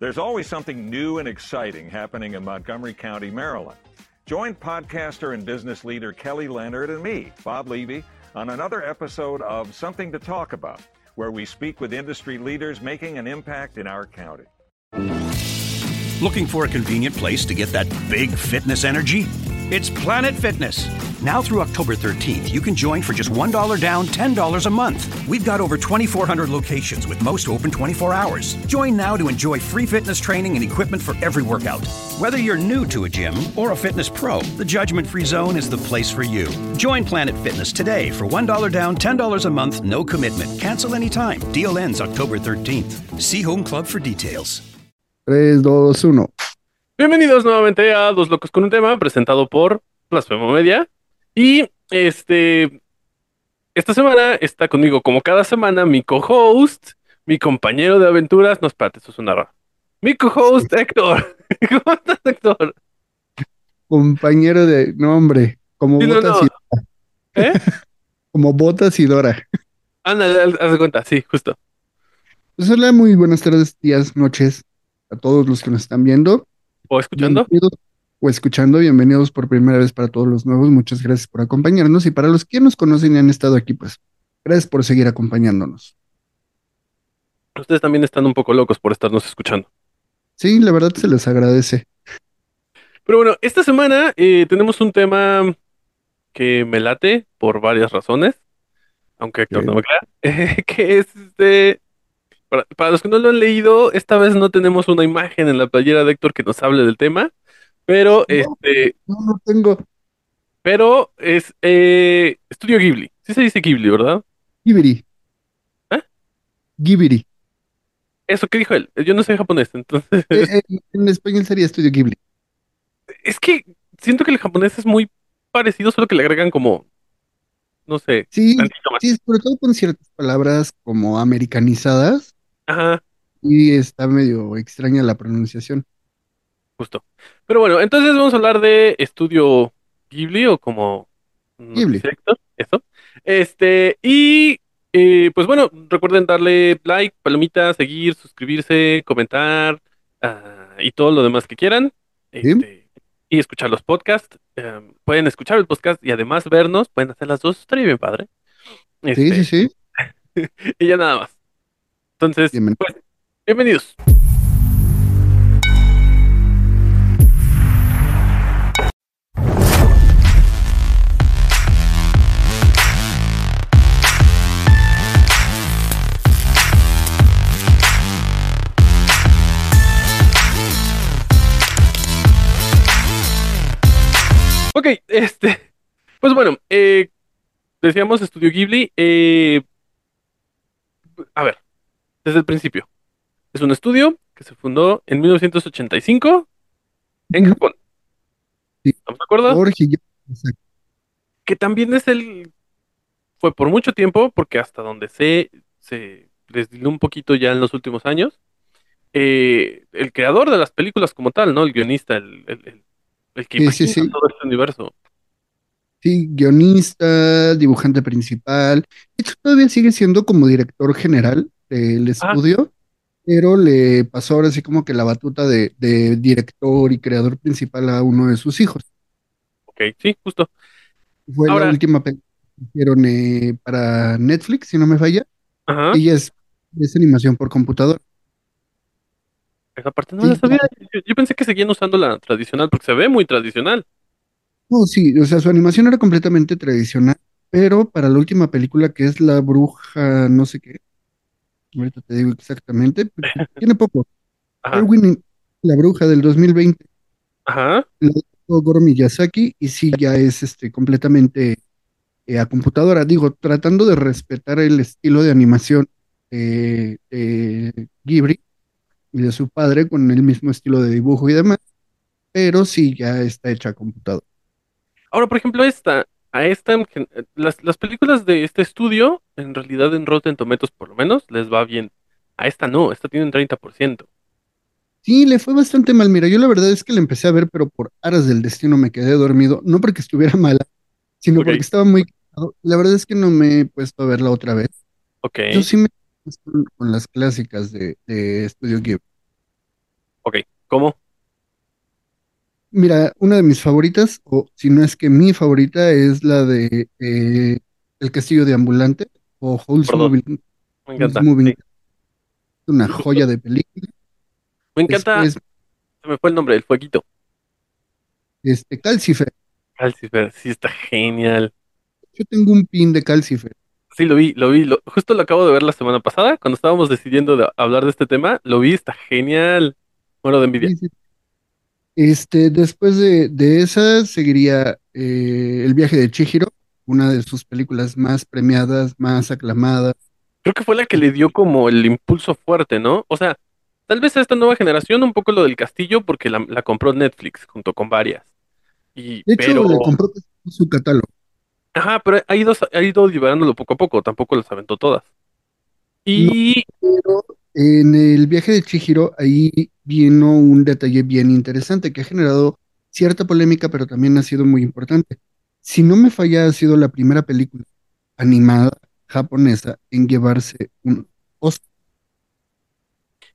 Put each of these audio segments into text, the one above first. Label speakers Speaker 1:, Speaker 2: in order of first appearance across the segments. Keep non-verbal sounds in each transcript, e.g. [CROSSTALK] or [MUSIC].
Speaker 1: There's always something new and exciting happening in Montgomery County, Maryland. Join podcaster and business leader Kelly Leonard and me, Bob Levy, on another episode of Something to Talk About, where we speak with industry leaders making an impact in our county.
Speaker 2: Looking for a convenient place to get that big fitness energy? It's Planet Fitness. Now through October 13th, you can join for just $1 down, $10 a month. We've got over 2,400 locations with most open 24 hours. Join now to enjoy free fitness training and equipment for every workout. Whether you're new to a gym or a fitness pro, the Judgment Free Zone is the place for you. Join Planet Fitness today for $1 down, $10 a month, no commitment. Cancel anytime. Deal ends October 13th. See Home Club for details.
Speaker 3: 3, 2, 1.
Speaker 4: Bienvenidos nuevamente a Dos Locos con un Tema, presentado por Blasfemo Media. Y este, esta semana está conmigo, como cada semana, mi co-host, mi compañero de aventuras. No, espérate, eso es una rara. Mi co-host, Héctor. [LAUGHS] ¿Cómo estás, Héctor?
Speaker 3: Compañero de nombre, como
Speaker 4: Sí,
Speaker 3: Botas
Speaker 4: no.
Speaker 3: y
Speaker 4: ¿Eh? [LAUGHS]
Speaker 3: como Botas y Dora.
Speaker 4: Anda, haz haz de cuenta, sí, justo.
Speaker 3: Pues hola, muy buenas tardes, días, noches a todos los que nos están viendo.
Speaker 4: ¿O escuchando?
Speaker 3: Bienvenidos o escuchando, bienvenidos por primera vez para todos los nuevos. Muchas gracias por acompañarnos y para los que nos conocen y han estado aquí, pues gracias por seguir acompañándonos.
Speaker 4: Ustedes también están un poco locos por estarnos escuchando.
Speaker 3: Sí, la verdad se les agradece.
Speaker 4: Pero bueno, esta semana eh, tenemos un tema que me late por varias razones, aunque Héctor no me crea, eh, [LAUGHS] que es este... Para, para los que no lo han leído, esta vez no tenemos una imagen en la playera de Héctor que nos hable del tema, pero este,
Speaker 3: No, no tengo
Speaker 4: pero es eh, Estudio Ghibli. Sí se dice Ghibli, ¿verdad?
Speaker 3: Ghibli.
Speaker 4: ¿Eh?
Speaker 3: Ghibli.
Speaker 4: Eso que dijo él. Yo no sé japonés, entonces
Speaker 3: Eh, en, en español sería Estudio Ghibli.
Speaker 4: es que siento que el japonés es muy parecido, solo que le agregan como, no sé,
Speaker 3: Sí, sí, sobre todo con ciertas palabras como americanizadas
Speaker 4: Ajá.
Speaker 3: y está medio extraña la pronunciación.
Speaker 4: Justo. Pero bueno, entonces vamos a hablar de Estudio Ghibli o como
Speaker 3: Ghibli.
Speaker 4: dice Héctor, eso. Este, y eh, pues bueno, recuerden darle like, palomita, seguir, suscribirse, comentar ah, y todo lo demás que quieran. Este, y escuchar los podcasts. Em, pueden escuchar el podcast y además vernos, pueden hacer las dos, estaría bien padre.
Speaker 3: Sí,
Speaker 4: Este,
Speaker 3: sí, sí. [LAUGHS]
Speaker 4: Y ya nada más. Entonces, pues, bienvenidos. Ok, este, pues bueno, eh, decíamos Estudio Ghibli. eh, a ver, desde el principio. Es un estudio que se fundó en 1985 en. Japón.
Speaker 3: Sí.
Speaker 4: ¿Estamos de acuerdo?
Speaker 3: Jorge, exacto.
Speaker 4: Que también es el... Fue por mucho tiempo, porque hasta donde sé, se desdiló un poquito ya en los últimos años. eh, el creador de las películas como tal, ¿no? El guionista, el, el, el- el que
Speaker 3: Sí, sí,
Speaker 4: imagina
Speaker 3: sí.
Speaker 4: todo este universo.
Speaker 3: Sí, guionista, dibujante principal. De hecho, todavía sigue siendo como director general del
Speaker 4: Ah.
Speaker 3: estudio, pero le pasó ahora sí como que la batuta de, de director y creador principal a uno de sus hijos.
Speaker 4: Ok, sí, justo.
Speaker 3: Fue
Speaker 4: Ahora-
Speaker 3: la última película que hicieron eh, para Netflix, si no me falla.
Speaker 4: Ajá.
Speaker 3: Ella es, es animación por computadora.
Speaker 4: Esa parte no
Speaker 3: Sí,
Speaker 4: la sabía. Yo, yo pensé que seguían usando la tradicional porque se ve muy tradicional.
Speaker 3: No, sí, o sea, su animación era completamente tradicional, pero para la última película que es La Bruja, no sé qué, ahorita te digo exactamente, porque [LAUGHS] tiene poco. Erwin, La Bruja del 2020,
Speaker 4: Ajá.
Speaker 3: hizo Goro Miyazaki, y sí, ya es este, completamente eh, a computadora. Digo, tratando de respetar el estilo de animación de de Ghibli y de su padre con el mismo estilo de dibujo y demás, pero sí, ya está hecha a computadora.
Speaker 4: Ahora, por ejemplo, esta, a esta, gen- las, las películas de este estudio, en realidad en Rotten Tomatoes por lo menos, les va bien. A esta no, esta tiene un 30%.
Speaker 3: Sí, le fue bastante mal. Mira, yo la verdad es que la empecé a ver, pero por aras del destino me quedé dormido. No porque estuviera [LAUGHS] mala, sino porque estaba muy cansado. La verdad es que no me he puesto a verla otra vez.
Speaker 4: Ok.
Speaker 3: Yo sí me con, con las clásicas de, de Estudio Ghibli.
Speaker 4: Ok, ¿cómo?
Speaker 3: Mira, una de mis favoritas, o si no es que mi favorita, es la de eh, El Castillo de Ambulante o Moving.
Speaker 4: me encanta.
Speaker 3: Moving.
Speaker 4: sí.
Speaker 3: Una joya de película.
Speaker 4: me encanta,
Speaker 3: Después,
Speaker 4: se me fue el nombre, el fueguito.
Speaker 3: este, Calcifer.
Speaker 4: Calcifer, sí está genial.
Speaker 3: Yo tengo un pin de Calcifer.
Speaker 4: Sí, lo vi, lo vi, lo- justo lo acabo de ver la semana pasada, cuando estábamos decidiendo de hablar de este tema, lo vi, está genial. Muero de envidia.
Speaker 3: Sí, sí. Este, después de, de esa seguiría eh, El viaje de Chihiro, una de sus películas más premiadas, más aclamadas.
Speaker 4: Creo que fue la que le dio como el impulso fuerte, ¿no? O sea, tal vez a esta nueva generación un poco lo del castillo porque la, la compró Netflix junto con varias. Y,
Speaker 3: De hecho,
Speaker 4: pero,
Speaker 3: le compró su catálogo.
Speaker 4: ajá, pero ha ido, ha ido liberándolo poco a poco, tampoco las aventó todas.
Speaker 3: No,
Speaker 4: Y
Speaker 3: pero en el viaje de Chihiro, ahí vino un detalle bien interesante que ha generado cierta polémica, pero también ha sido muy importante. Si no me falla, ha sido la primera película animada japonesa en llevarse un Oscar.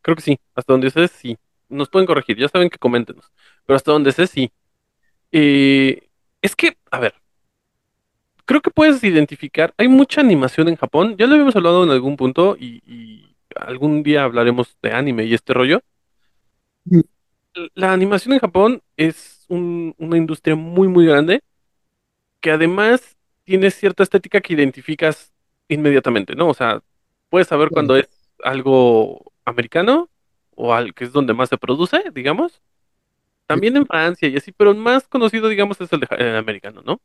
Speaker 4: creo que sí, hasta donde sé, sí. Nos pueden corregir, ya saben que coméntenos. Pero hasta donde sé, sí. Eh, es que, a ver, creo que puedes identificar, hay mucha animación en Japón, ya lo habíamos hablado en algún punto y, y algún día hablaremos de anime y este rollo. La animación en Japón es un- una industria muy, muy grande que además tiene cierta estética que identificas inmediatamente, ¿no? O sea, puedes saber cuando es algo americano o al que es donde más se produce, digamos. También en Francia y así, pero el más conocido, digamos, es el, de el americano, ¿no?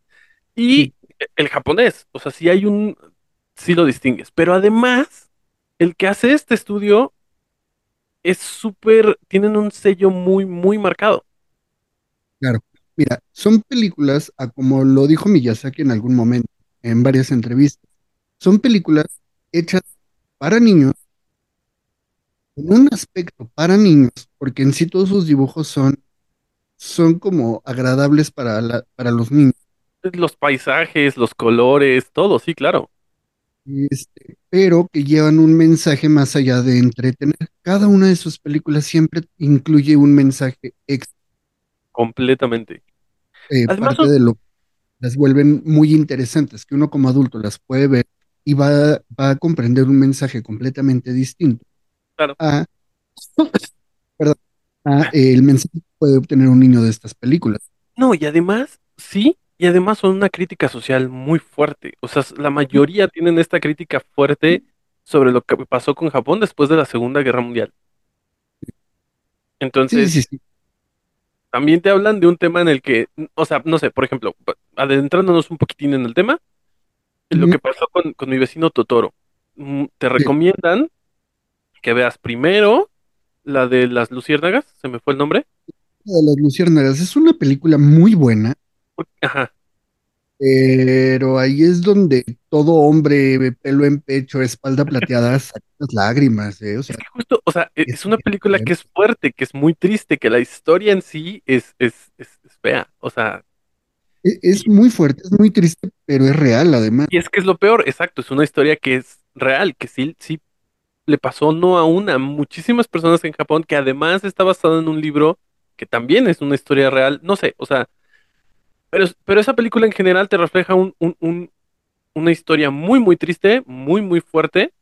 Speaker 4: Y
Speaker 3: sí,
Speaker 4: el japonés, o sea, sí hay un, sí lo distingues, pero además, el que hace este estudio es súper, tienen un sello muy, muy marcado.
Speaker 3: claro. Mira, son películas, a como lo dijo Miyazaki en algún momento, en varias entrevistas, son películas hechas para niños, con un aspecto para niños, porque en sí todos sus dibujos son, son como agradables para la, para los niños.
Speaker 4: Los paisajes, los colores, todo, sí, claro,
Speaker 3: este, pero que llevan un mensaje más allá de entretener. Cada una de sus películas siempre incluye un mensaje extra,
Speaker 4: completamente.
Speaker 3: Eh,
Speaker 4: Además,
Speaker 3: parte de lo que las vuelven muy interesantes, que uno como adulto las puede ver y va, va a comprender un mensaje completamente distinto
Speaker 4: claro,
Speaker 3: a, perdón, a, eh, el mensaje que puede obtener un niño de estas películas.
Speaker 4: no, y además, sí, y además son una crítica social muy fuerte. O sea, la mayoría tienen esta crítica fuerte sobre lo que pasó con Japón después de la Segunda Guerra Mundial.
Speaker 3: Sí,
Speaker 4: Entonces,
Speaker 3: sí, sí.
Speaker 4: También te hablan de un tema en el que, o sea, no sé, por ejemplo, adentrándonos un poquitín en el tema, lo que pasó con, con mi vecino Totoro. Mm, Te
Speaker 3: sí.
Speaker 4: recomiendan que veas primero la de las luciérnagas, se me fue el nombre.
Speaker 3: La de las Luciérnagas es una película muy buena,
Speaker 4: Ajá,
Speaker 3: pero ahí es donde todo hombre, pelo en pecho, espalda plateada, saca las lágrimas, ¿eh? O
Speaker 4: es que justo, o sea, e-
Speaker 3: es
Speaker 4: es una película que es fuerte, que es muy triste, que la historia en sí es, es, es, es fea, o sea,
Speaker 3: E- Es muy fuerte, es muy triste, pero es real además.
Speaker 4: y es que es lo peor, exacto, es una historia que es real, que sí, sí le pasó no a una, a muchísimas personas en Japón, que además está basada en un libro que también es una historia real, no sé, o sea, pero, pero esa película en general te refleja un, un, un- una historia muy, muy triste, muy, muy fuerte,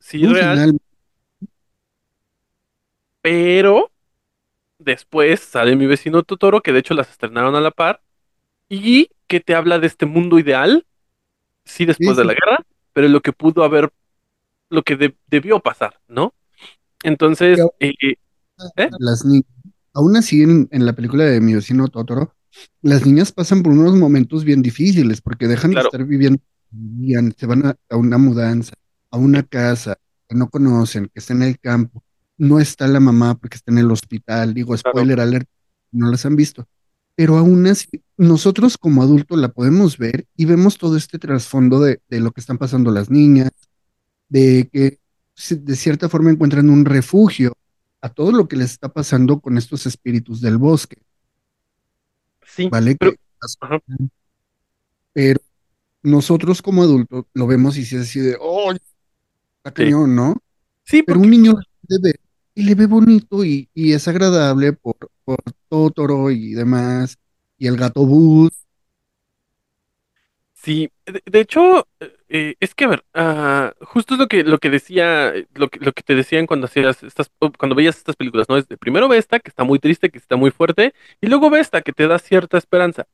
Speaker 4: sí
Speaker 3: Un
Speaker 4: real,
Speaker 3: final,
Speaker 4: pero después sale mi vecino Totoro, que de hecho las estrenaron a la par, y que te habla de este mundo ideal, sí
Speaker 3: sí,
Speaker 4: después de la guerra, pero lo que pudo haber, lo que de- debió pasar, ¿no? Entonces,
Speaker 3: aún
Speaker 4: eh, eh, ¿eh?
Speaker 3: las niñas, aún así en, en la película de mi vecino Totoro, las niñas pasan por unos momentos bien difíciles porque dejan de
Speaker 4: Claro,
Speaker 3: estar viviendo, se van a, a una mudanza, a una casa que no conocen, que está en el campo, no está la mamá porque está en el hospital, digo,
Speaker 4: claro,
Speaker 3: spoiler alert, no las han visto, pero aún así, nosotros como adultos la podemos ver y vemos todo este trasfondo de, de lo que están pasando las niñas, de que de cierta forma encuentran un refugio a todo lo que les está pasando con estos espíritus del bosque,
Speaker 4: sí,
Speaker 3: ¿vale?
Speaker 4: pero,
Speaker 3: Que,
Speaker 4: ajá,
Speaker 3: pero nosotros como adultos lo vemos y si es así de, oh, está
Speaker 4: sí,
Speaker 3: cañón, ¿no?
Speaker 4: sí,
Speaker 3: Pero
Speaker 4: porque
Speaker 3: un niño puede ver y le ve bonito y, y es agradable por, por Totoro y demás, y el gato Bus.
Speaker 4: Sí, de, de hecho, eh, es que a ver, ah, justo es lo que, lo que decía, eh, lo que, lo que te decían cuando hacías estas, o cuando veías estas películas, ¿no? Es de primero ve esta, que está muy triste, que está muy fuerte, y luego ve esta, que te da cierta esperanza.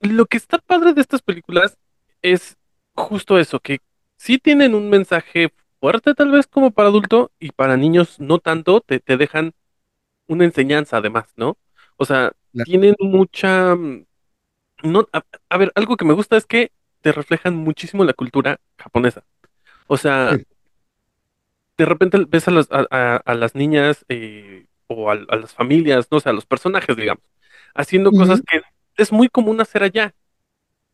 Speaker 4: Lo que está padre de estas películas es justo eso, que sí tienen un mensaje fuerte tal vez como para adulto, y para niños no tanto, te, te dejan una enseñanza además, ¿no? O sea, tienen mucha... No, a, a ver, algo que me gusta es que te reflejan muchísimo la cultura japonesa. O sea,
Speaker 3: Sí.
Speaker 4: de repente ves a las, a, las niñas eh, o a, las familias, no sé, a los personajes, digamos, haciendo cosas que es muy común hacer allá,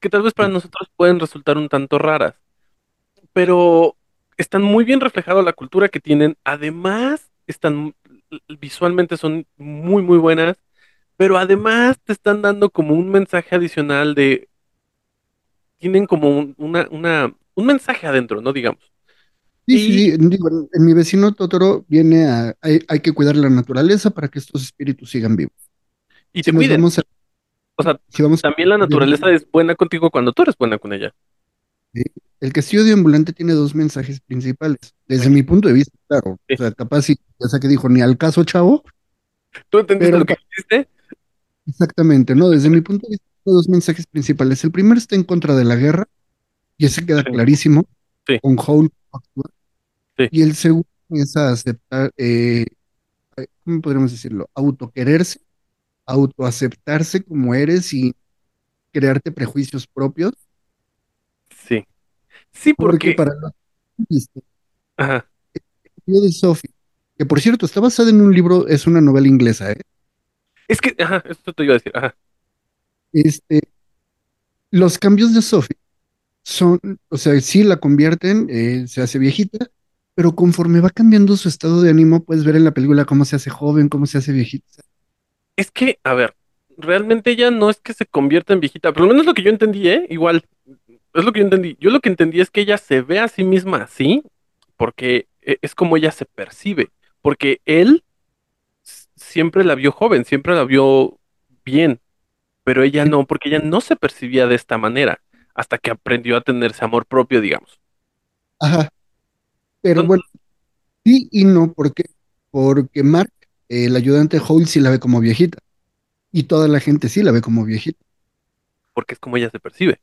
Speaker 4: que tal vez para nosotros pueden resultar un tanto raras, pero están muy bien reflejado la cultura que tienen. Además, están visualmente son muy, muy buenas, pero además te están dando como un mensaje adicional de, tienen como un, una, una, un mensaje adentro, ¿no? Digamos.
Speaker 3: Sí, sí,
Speaker 4: Y,
Speaker 3: sí, digo, en, mi vecino Totoro viene a, hay, hay que cuidar la naturaleza para que estos espíritus sigan vivos.
Speaker 4: y
Speaker 3: Si
Speaker 4: te
Speaker 3: a,
Speaker 4: O sea,
Speaker 3: si vamos
Speaker 4: también la naturaleza es buena contigo cuando tú eres buena con ella.
Speaker 3: Sí. El castillo de ambulante tiene dos mensajes principales. Desde mi punto de vista, claro.
Speaker 4: Sí.
Speaker 3: O sea, capaz si ya sé que dijo ni al caso, chavo,
Speaker 4: ¿Tú entendiste
Speaker 3: pero
Speaker 4: lo que hiciste?
Speaker 3: Exactamente, ¿no? Desde mi punto de vista, dos mensajes principales. El primero está en contra de la guerra, y ese queda
Speaker 4: Sí.
Speaker 3: clarísimo,
Speaker 4: Sí.
Speaker 3: con actúa.
Speaker 4: Sí.
Speaker 3: Y el segundo es a aceptar, eh, ¿cómo podríamos decirlo? Autoquererse, autoaceptarse como eres y crearte prejuicios propios,
Speaker 4: Sí. Sí,
Speaker 3: porque
Speaker 4: porque,
Speaker 3: para
Speaker 4: ajá,
Speaker 3: de Sophie, que por cierto está basada en un libro, es una novela inglesa, ¿eh?
Speaker 4: Es que, ajá, esto te iba a decir, ajá,
Speaker 3: Este, los cambios de Sophie son, o sea, sí la convierten, eh, se hace viejita, pero conforme va cambiando su estado de ánimo, puedes ver en la película cómo se hace joven, cómo se hace viejita.
Speaker 4: es que, a ver, realmente ella no es que se convierta en viejita, por lo menos lo que yo entendí, ¿eh? Igual, es lo que yo entendí. Yo lo que entendí es que ella se ve a sí misma así, porque e- es como ella se percibe, porque él siempre la vio joven, siempre la vio bien, pero ella no, porque ella no se percibía de esta manera, hasta que aprendió a tenerse amor propio, digamos.
Speaker 3: Ajá, pero
Speaker 4: Entonces,
Speaker 3: bueno, sí y no, ¿por qué? Porque Mark, el ayudante Hoyle, sí la ve como viejita, y toda la gente sí la ve como viejita.
Speaker 4: porque es como ella se percibe.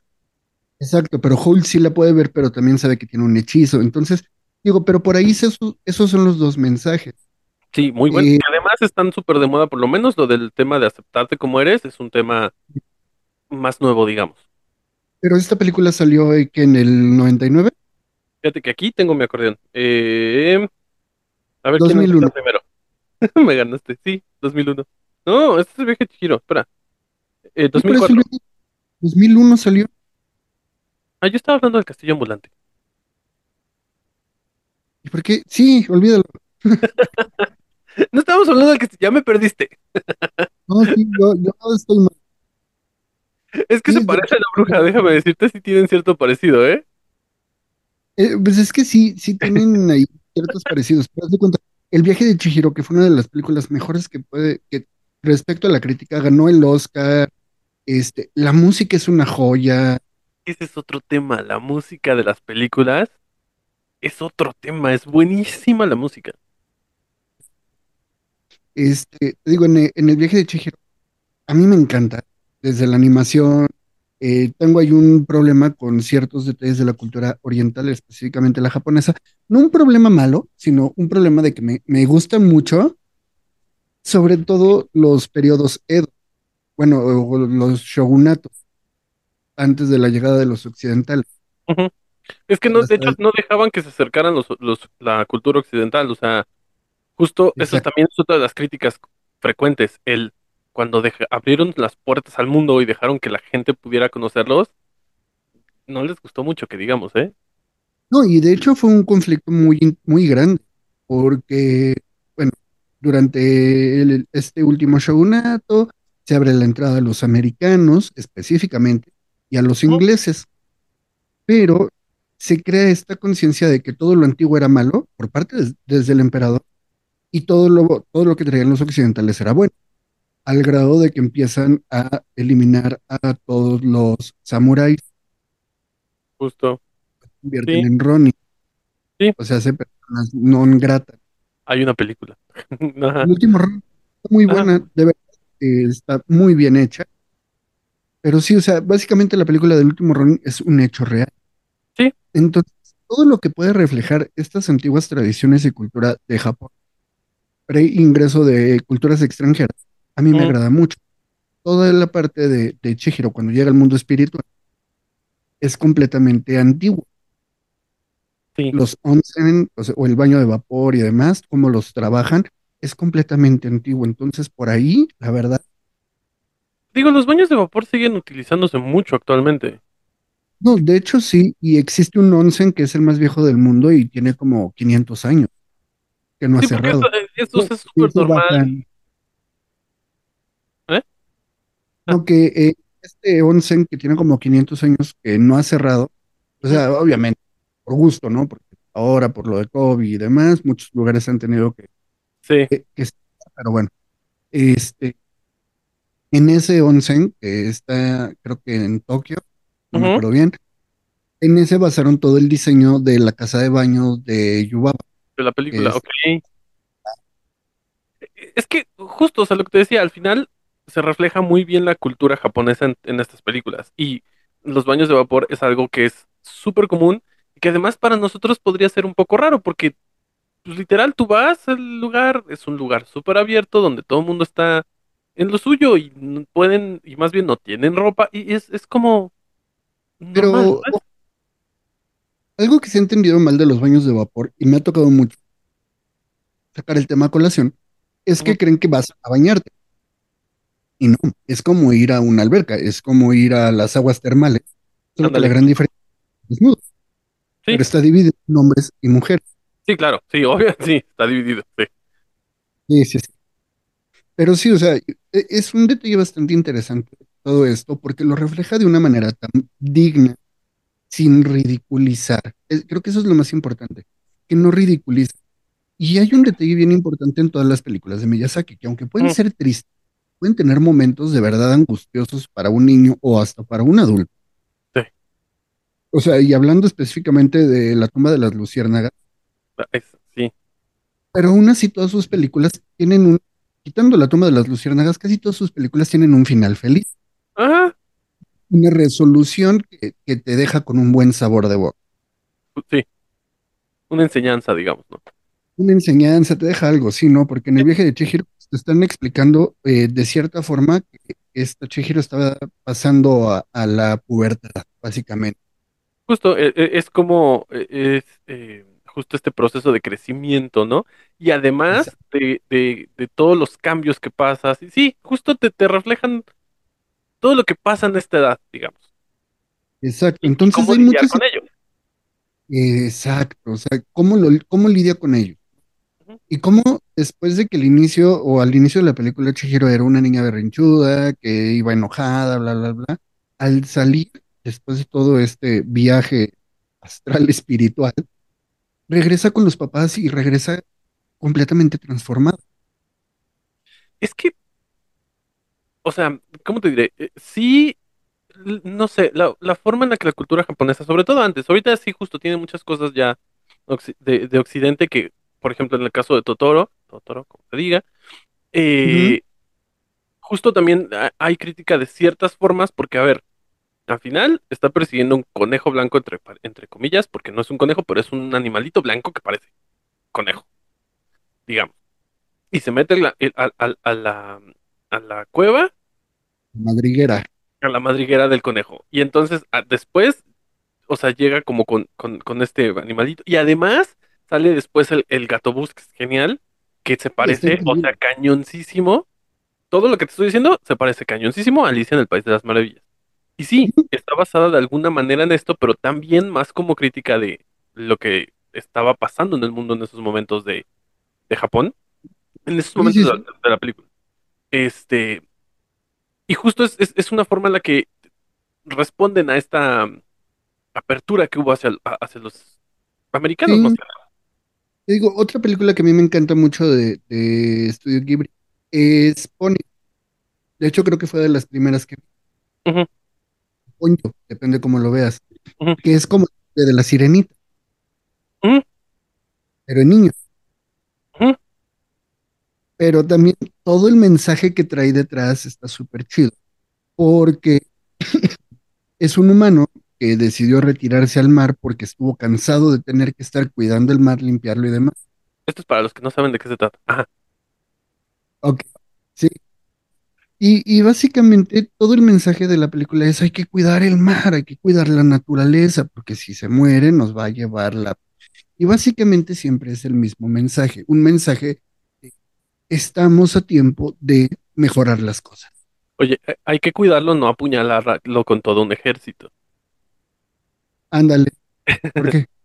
Speaker 3: Exacto, pero Hoyle sí la puede ver, pero también sabe que tiene un hechizo. Entonces, digo, pero por ahí se- esos son los dos mensajes.
Speaker 4: Sí, muy bueno. Y además están súper de moda, por lo menos lo del tema de aceptarte como eres, es un tema más nuevo, digamos.
Speaker 3: pero esta película salió eh, que en el 99,
Speaker 4: Fíjate que aquí tengo mi acordeón. Eh, a ver, ¿quién
Speaker 3: 2001.
Speaker 4: empieza primero? [LAUGHS] Me ganaste, sí, 2001. No, este es el viaje de Chihiro, espera. Eh,
Speaker 3: Sí, por eso
Speaker 4: 2004.
Speaker 3: el 2001 salió.
Speaker 4: Ah, yo estaba hablando del castillo ambulante.
Speaker 3: ¿Y por qué? Sí, olvídalo. [LAUGHS] [LAUGHS]
Speaker 4: No estábamos hablando del castillo, ya me perdiste.
Speaker 3: No, sí, yo, yo estoy mal.
Speaker 4: Es que
Speaker 3: Sí,
Speaker 4: se
Speaker 3: de-
Speaker 4: parece a la bruja, déjame decirte si tienen cierto parecido, ¿eh?
Speaker 3: eh, pues es que sí, sí tienen [LAUGHS] ahí ciertos parecidos. Pero haz de cuenta, el viaje de Chihiro, que fue una de las películas mejores que puede, que respecto a la crítica, ganó el Oscar. Este, la música es una joya.
Speaker 4: Ese es otro tema, la música de las películas es otro tema, es buenísima la música.
Speaker 3: Este, te digo, en el, en el viaje de Chihiro, a mí me encanta. Desde la animación, eh, tengo ahí un problema con ciertos detalles de la cultura oriental, específicamente la japonesa. No un problema malo, sino un problema de que me, me gustan mucho, sobre todo los periodos Edo, bueno, o los shogunatos, antes de la llegada de los occidentales.
Speaker 4: Es que no, de hecho, no dejaban que se acercaran los, los, la cultura occidental, o sea, justo eso también es otra de las críticas frecuentes, el cuando deja- abrieron las puertas al mundo y dejaron que la gente pudiera conocerlos, no les gustó mucho que digamos, ¿eh?
Speaker 3: No, y de hecho fue un conflicto muy, muy grande, porque, bueno, durante el- este último shogunato se abre la entrada a los americanos específicamente y a los ingleses, pero se crea esta conciencia de que todo lo antiguo era malo por parte de- desde el emperador y todo lo, todo lo que traían los occidentales era bueno, al grado de que empiezan a eliminar a todos los samuráis,
Speaker 4: Justo.
Speaker 3: convierten
Speaker 4: Sí.
Speaker 3: en Ronin,
Speaker 4: Sí.
Speaker 3: o sea, hacen personas non gratas.
Speaker 4: Hay una película. [LAUGHS]
Speaker 3: El último Ronin está muy
Speaker 4: Ajá.
Speaker 3: buena, de verdad, eh, está muy bien hecha, pero sí, o sea, básicamente la película del último Ronin es un hecho real.
Speaker 4: Sí.
Speaker 3: Entonces, todo lo que puede reflejar estas antiguas tradiciones y cultura de Japón, pre-ingreso de culturas extranjeras, a mí me agrada mucho. Toda la parte de, de Chihiro cuando llega al mundo espiritual es completamente antiguo.
Speaker 4: Sí.
Speaker 3: Los onsen, o sea, o el baño de vapor y demás, cómo los trabajan, es completamente antiguo. Entonces, por ahí, la verdad,
Speaker 4: Digo, los baños de vapor siguen utilizándose mucho actualmente.
Speaker 3: no, de hecho sí, y existe un onsen que es el más viejo del mundo y tiene como 500 años, que no ha
Speaker 4: Sí, porque
Speaker 3: cerrado.
Speaker 4: Esto, es súper normal. ¿Eh?
Speaker 3: No, que eh, este onsen que tiene como 500 años que no ha cerrado, o sea, obviamente, por gusto, ¿no? Porque ahora, por lo de COVID y demás, muchos lugares han tenido que,
Speaker 4: Sí.
Speaker 3: que- que cerrar, pero bueno, este, en ese onsen que está, creo que en Tokio, no me
Speaker 4: Ujú.
Speaker 3: acuerdo bien, en ese basaron todo el diseño de la casa de baños de Yubaba.
Speaker 4: De la película,
Speaker 3: Es-
Speaker 4: ok. Es que justo, o sea, lo que te decía, al final se refleja muy bien la cultura japonesa en, en estas películas. Y los baños de vapor es algo que es súper común y que además para nosotros podría ser un poco raro porque, pues, literal, tú vas al lugar, es un lugar súper abierto donde todo el mundo está en lo suyo y pueden, y más bien no tienen ropa y es, es como
Speaker 3: Pero o- algo que se ha entendido mal de los baños de vapor, y me ha tocado mucho sacar el tema a colación, es que creen que vas a bañarte. Y no, es como ir a una alberca, es como ir a las aguas termales. Solo que la gran diferencia es desnudo,
Speaker 4: Sí,
Speaker 3: pero está dividido en hombres y mujeres.
Speaker 4: sí, claro, sí, [LAUGHS] obvio, sí, está dividido, sí.
Speaker 3: Sí, sí, sí. Pero sí, o sea, e- es un detalle bastante interesante todo esto, porque lo refleja de una manera tan digna, sin ridiculizar. Creo que eso es lo más importante, que no ridiculiza. Y hay un detalle bien importante en todas las películas de Miyazaki, que aunque pueden
Speaker 4: Ujú.
Speaker 3: ser tristes, pueden tener momentos de verdad angustiosos para un niño o hasta para un adulto.
Speaker 4: Sí.
Speaker 3: O sea, y hablando específicamente de La tumba de las luciérnagas,
Speaker 4: Es- sí.
Speaker 3: pero aún así todas sus películas tienen un, quitando La tumba de las luciérnagas, casi todas sus películas tienen un final feliz,
Speaker 4: Ajá,
Speaker 3: una resolución que, que te deja con un buen sabor de boca.
Speaker 4: sí. Una enseñanza, digamos, ¿no?
Speaker 3: Una enseñanza, te deja algo, sí, ¿no? Porque en el viaje de Chihiro te están explicando eh, de cierta forma que esta Chihiro estaba pasando a, a la pubertad, básicamente.
Speaker 4: Justo, e- e- es como, e- es eh, justo este proceso de crecimiento, ¿no? Y además de, de, de todos los cambios que pasas, y sí, justo te, te reflejan todo lo que pasa en esta edad, digamos,
Speaker 3: Exacto. Entonces
Speaker 4: cómo
Speaker 3: hay
Speaker 4: lidiar
Speaker 3: muchas...
Speaker 4: con ello.
Speaker 3: Exacto. O sea, ¿cómo, lo, cómo lidia con ello? Y cómo después de que el inicio o al inicio de la película Chihiro era una niña berrinchuda, que iba enojada, bla, bla, bla, al salir después de todo este viaje astral [LAUGHS] espiritual, regresa con los papás y regresa completamente transformada.
Speaker 4: Es que, o sea, ¿cómo te diré? Eh, Sí, no sé, la, la forma en la que la cultura japonesa, sobre todo antes, ahorita sí justo tiene muchas cosas ya de, de Occidente que, por ejemplo, en el caso de Totoro, Totoro, como se diga, eh, justo también ha- hay crítica de ciertas formas porque, a ver, al final está persiguiendo un conejo blanco entre, entre comillas, porque no es un conejo, pero es un animalito blanco que parece conejo, digamos. Y se mete la- el- a, a- a la, a la cueva,
Speaker 3: Madriguera.
Speaker 4: a la madriguera del conejo. Y entonces a- después, o sea, llega como con, con, con este animalito. Y además sale después el, el gato bus, que es genial, que se parece, o sea, cañoncísimo. Todo lo que te estoy diciendo se parece cañoncísimo a Alicia en el País de las Maravillas. Y sí, [LAUGHS] está basada de alguna manera en esto, pero también más como crítica de lo que estaba pasando en el mundo en esos momentos de, de Japón, en esos momentos
Speaker 3: sí,
Speaker 4: de la,
Speaker 3: sí.
Speaker 4: de la película. Este, y justo es, es, es una forma en la que responden a esta apertura que hubo hacia, hacia los americanos, más que nada.
Speaker 3: Te digo, otra película que a mí me encanta mucho de, de Estudio Ghibli es Ponyo. De hecho, creo que fue de las primeras que
Speaker 4: Ujú,
Speaker 3: Ponyo, depende cómo lo veas, que es como de, la sirenita, pero en niños. Pero también todo el mensaje que trae detrás está súper chido, porque [COUGHS] es un humano que decidió retirarse al mar porque estuvo cansado de tener que estar cuidando el mar, limpiarlo y demás.
Speaker 4: Esto es para los que no saben de qué se trata. Ajá.
Speaker 3: Ok, sí. Y, y básicamente todo el mensaje de la película es hay que cuidar el mar, hay que cuidar la naturaleza, porque si se muere nos va a llevar la... Y básicamente siempre es el mismo mensaje, un mensaje, de, estamos a tiempo de mejorar las cosas.
Speaker 4: Oye, eh, hay que cuidarlo, no apuñalarlo con todo un ejército.
Speaker 3: Ándale, ¿por qué? [LAUGHS]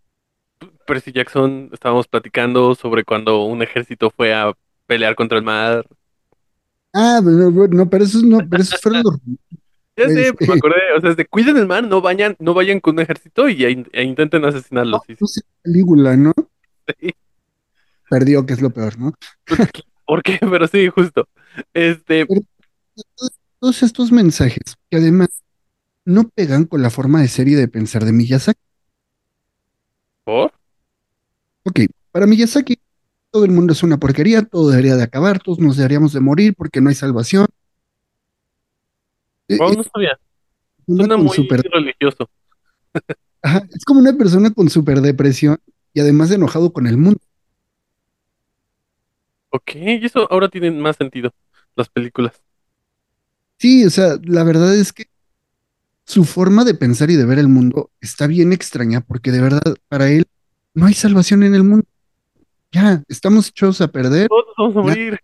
Speaker 4: Percy Jackson, estábamos platicando sobre cuando un ejército fue a pelear contra el mar.
Speaker 3: Ah, bueno, bueno, no, pero esos no, pero esos fueron los... [LAUGHS]
Speaker 4: Ya sé, me
Speaker 3: Este,
Speaker 4: acordé, o sea, es de cuiden el mar, no vayan, no vayan con un ejército y e, intenten asesinarlos. Sí,
Speaker 3: no película, ¿no?
Speaker 4: sí.
Speaker 3: Perdió, que es lo peor, ¿no?
Speaker 4: Pues, ¿Por qué? [LAUGHS] Pero sí, justo. Este,
Speaker 3: Pero todos estos mensajes que además no pegan con la forma de ser y de pensar de Miyazaki.
Speaker 4: ¿por?
Speaker 3: Ok, para Miyazaki todo el mundo es una porquería, todo debería de acabar, todos nos deberíamos de morir porque no hay salvación. Eh,
Speaker 4: Oh,
Speaker 3: Es
Speaker 4: no sabía. Suena muy
Speaker 3: super,
Speaker 4: religioso. [LAUGHS]
Speaker 3: ajá, es como una persona con super depresión y además enojado con el mundo.
Speaker 4: Ok, y eso ahora tiene más sentido, las películas.
Speaker 3: Sí, o sea, la verdad es que su forma de pensar y de ver el mundo está bien extraña porque de verdad para él no hay salvación en el mundo. Ya, estamos hechos a perder.
Speaker 4: Todos vamos a morir.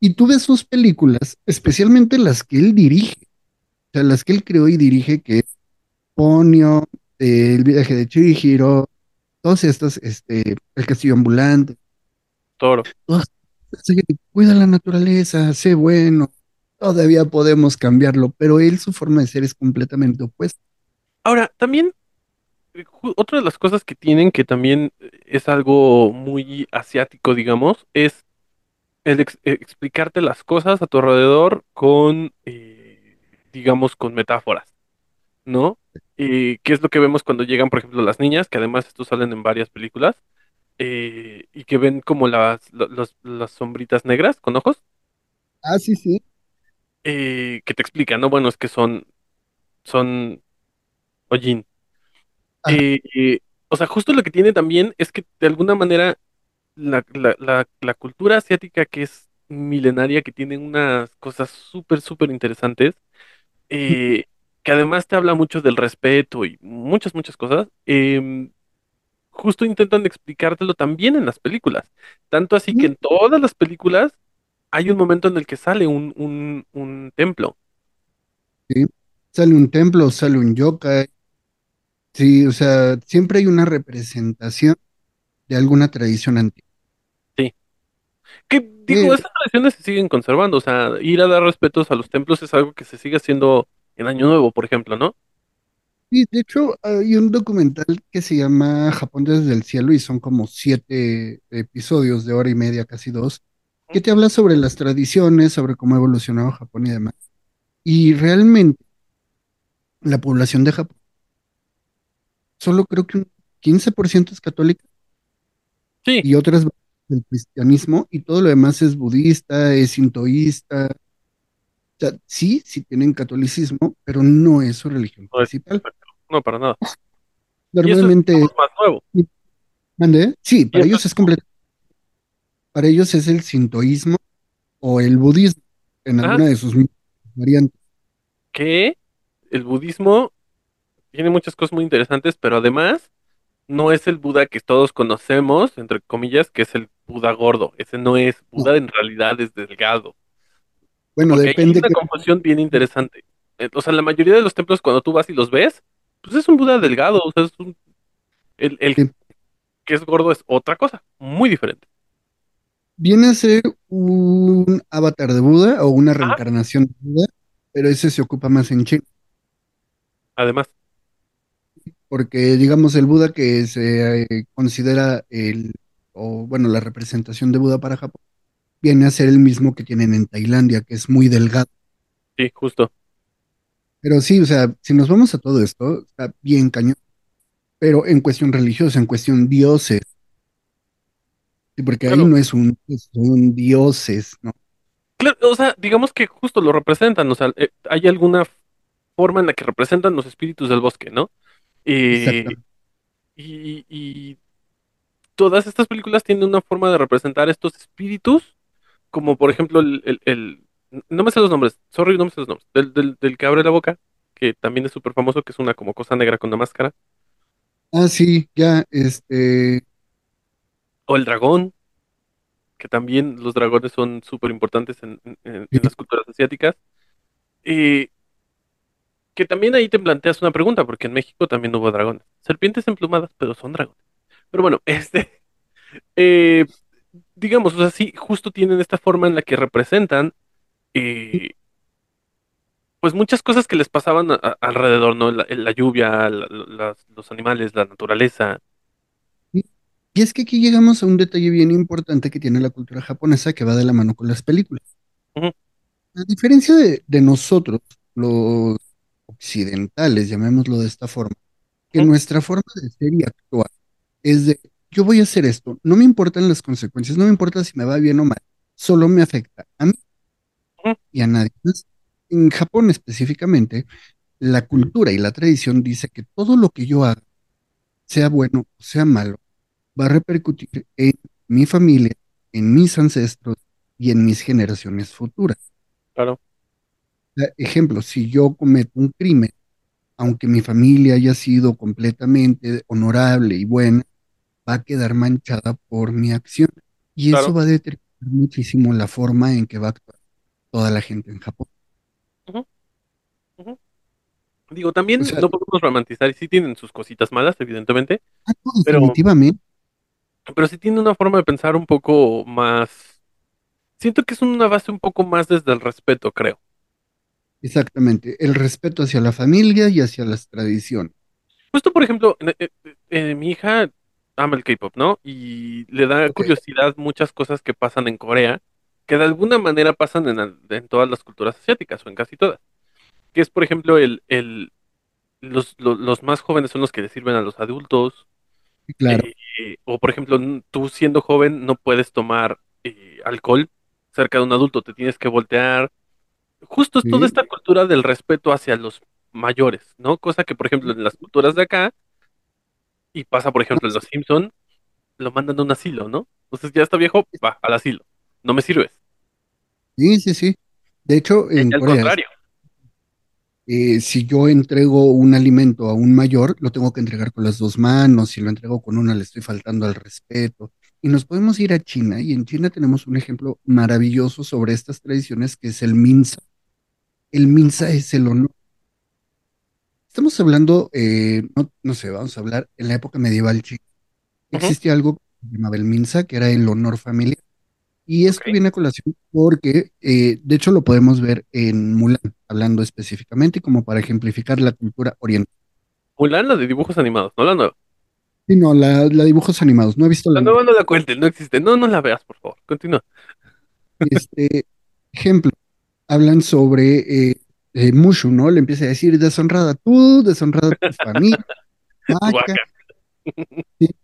Speaker 3: Y tú ves sus películas, especialmente las que él dirige, o sea, las que él creó y dirige, que es Ponyo, eh, El viaje de Chihiro, todas estas, este, El castillo ambulante,
Speaker 4: Toro.
Speaker 3: todas, cuida la naturaleza, sé bueno, todavía podemos cambiarlo, pero él, su forma de ser es completamente opuesta.
Speaker 4: Ahora, también, eh, otra de las cosas que tienen que también eh, es algo muy asiático, digamos, es el ex- eh, explicarte las cosas a tu alrededor con, eh, digamos, con metáforas, ¿no? Eh, ¿qué es lo que vemos cuando llegan, por ejemplo, las niñas, que además estos salen en varias películas, eh, y que ven como las, las sombritas negras con ojos,
Speaker 3: Ah, sí, sí.
Speaker 4: Eh, que te explican, ¿no? Bueno, es que son, son Ojin. Eh, eh, o sea, justo lo que tiene también es que de alguna manera la, la, la, la cultura asiática que es milenaria, que tiene unas cosas súper, súper interesantes, eh, que además te habla mucho del respeto y muchas, muchas cosas, em, justo intentan explicártelo también en las películas. Tanto así que en todas las películas hay un momento en el que sale un, un, un templo.
Speaker 3: sí. Sale un templo, sale un yokai, sí, o sea, siempre hay una representación de alguna tradición antigua.
Speaker 4: Sí. Que digo,
Speaker 3: Eh,
Speaker 4: esas tradiciones se siguen conservando. O sea, ir a dar respetos a los templos es algo que se sigue haciendo en Año Nuevo, por ejemplo, ¿no?
Speaker 3: Y de hecho, hay un documental que se llama Japón desde el cielo y son como siete episodios de hora y media, casi dos, que te habla sobre las tradiciones, sobre cómo ha evolucionado Japón y demás. Y realmente la población de Japón, solo creo que un 15% es católica
Speaker 4: Sí,
Speaker 3: y otras del cristianismo y todo lo demás es budista, es sintoísta. O sea, sí, sí tienen catolicismo, pero no es su religión
Speaker 4: no, es-
Speaker 3: principal.
Speaker 4: no, para nada. Es
Speaker 3: Normalmente,
Speaker 4: digamos, más nuevo.
Speaker 3: ¿mande? Sí, para ellos
Speaker 4: es
Speaker 3: es completo. Para ellos es el sintoísmo o el budismo en
Speaker 4: Ajá,
Speaker 3: alguna de sus variantes.
Speaker 4: que el budismo tiene muchas cosas muy interesantes, pero además no es el Buda que todos conocemos, entre comillas, que es el Buda gordo. Ese no es.
Speaker 3: No,
Speaker 4: Buda en realidad es delgado.
Speaker 3: bueno,
Speaker 4: Porque
Speaker 3: depende
Speaker 4: una
Speaker 3: que
Speaker 4: confusión bien interesante. Eh, O sea, la mayoría de los templos, cuando tú vas y los ves, pues es un Buda delgado. O sea, es un- el,
Speaker 3: que
Speaker 4: es gordo es otra cosa, muy diferente.
Speaker 3: Viene a ser un avatar de Buda o una
Speaker 4: Ajá,
Speaker 3: reencarnación de Buda, pero ese se ocupa más en China.
Speaker 4: además.
Speaker 3: porque digamos el Buda que se eh, considera el, o bueno, la representación de Buda para Japón, viene a ser el mismo que tienen en Tailandia, que es muy delgado.
Speaker 4: Sí, justo.
Speaker 3: Pero sí, o sea, si nos vamos a todo esto, está bien cañón. Pero en cuestión religiosa, en cuestión dioses, sí, porque ahí no es un, es un dioses, ¿no?
Speaker 4: claro, o sea, digamos que justo lo representan, o sea, eh, hay alguna forma en la que representan los espíritus del bosque, ¿no? Eh, y, y todas estas películas tienen una forma de representar estos espíritus, como por ejemplo el, el- el- no me sé los nombres, sorry, no me sé los nombres, del, del, del que abre la boca, que también es súper famoso, que es una como cosa negra con una máscara,
Speaker 3: Ah, sí, ya, este,
Speaker 4: o el dragón, que también los dragones son súper importantes en, en- en- las culturas asiáticas, eh, que también ahí te planteas una pregunta, porque en México también hubo dragones, serpientes emplumadas, pero son dragones. Pero bueno, [LAUGHS] este, eh, digamos, o sea, sí, justo tienen esta forma en la que representan eh, pues muchas cosas que les pasaban alrededor, ¿no? La, la lluvia, la- las- los animales, la naturaleza.
Speaker 3: Y es que aquí llegamos a un detalle bien importante que tiene la cultura japonesa que va de la mano con las películas. A diferencia de, de nosotros, los occidentales, llamémoslo de esta forma, que nuestra forma de ser y actuar es de, yo voy a hacer esto, no me importan las consecuencias, no me importa si me va bien o mal, solo me afecta a mí y a nadie más. En Japón específicamente, la cultura y la tradición dice que todo lo que yo haga, sea bueno o sea malo, va a repercutir en mi familia, en mis ancestros y en mis generaciones futuras.
Speaker 4: claro,
Speaker 3: Ejemplo, si yo cometo un crimen, aunque mi familia haya sido completamente honorable y buena, va a quedar manchada por mi acción. Y eso va a determinar muchísimo la forma en que va a actuar toda la gente en Japón.
Speaker 4: Digo,
Speaker 3: O
Speaker 4: también
Speaker 3: sea,
Speaker 4: no podemos romantizar, y sí tienen sus cositas malas, evidentemente,
Speaker 3: ah, no,
Speaker 4: pero,
Speaker 3: definitivamente,
Speaker 4: pero sí tienen una forma de pensar un poco más. Siento que es una base un poco más desde el respeto, creo.
Speaker 3: exactamente, el respeto hacia la familia y hacia las tradiciones.
Speaker 4: Justo, por ejemplo, eh, eh, mi hija ama el K-pop, ¿no? Y le da curiosidad muchas cosas que pasan en Corea, que de alguna manera pasan en, en todas las culturas asiáticas o en casi todas. Que es, por ejemplo, el, el, los, lo- los más jóvenes son los que le sirven a los adultos.
Speaker 3: Claro,
Speaker 4: eh, o, por ejemplo, tú siendo joven no puedes tomar eh, alcohol cerca de un adulto, te tienes que voltear. Justo es toda esta cultura del respeto hacia los mayores, ¿no? Cosa que, por ejemplo, en las culturas de acá, y pasa, por ejemplo, en Los Simpson, lo mandan a un asilo, ¿no? Entonces ya está viejo, va al asilo. No me sirves.
Speaker 3: sí, sí, sí. De hecho, en
Speaker 4: al
Speaker 3: Corea,
Speaker 4: contrario.
Speaker 3: Eh, si yo entrego un alimento a un mayor, lo tengo que entregar con las dos manos. Si lo entrego con una, le estoy faltando al respeto. Y nos podemos ir a China, y en China tenemos un ejemplo maravilloso sobre estas tradiciones, que es el minsa. El minsa es el honor. Estamos hablando, eh, no, no sé, vamos a hablar en la época medieval china. Existía algo que se llamaba el minsa, que era el honor familiar. Y esto viene a colación porque, eh, de hecho, lo podemos ver en Mulan, hablando específicamente, como para ejemplificar la cultura oriental.
Speaker 4: Mulan, la de dibujos animados, no la nueva.
Speaker 3: Sí, no, la, la dibujos animados, no he visto
Speaker 4: La
Speaker 3: la nueva.
Speaker 4: no la cuentes, no existe. No, no la veas, por favor. Continúa. [LAUGHS]
Speaker 3: Este ejemplo, hablan sobre eh, eh, Mushu, ¿no? Le empieza a decir deshonrada tú, deshonrada tu [LAUGHS] familia,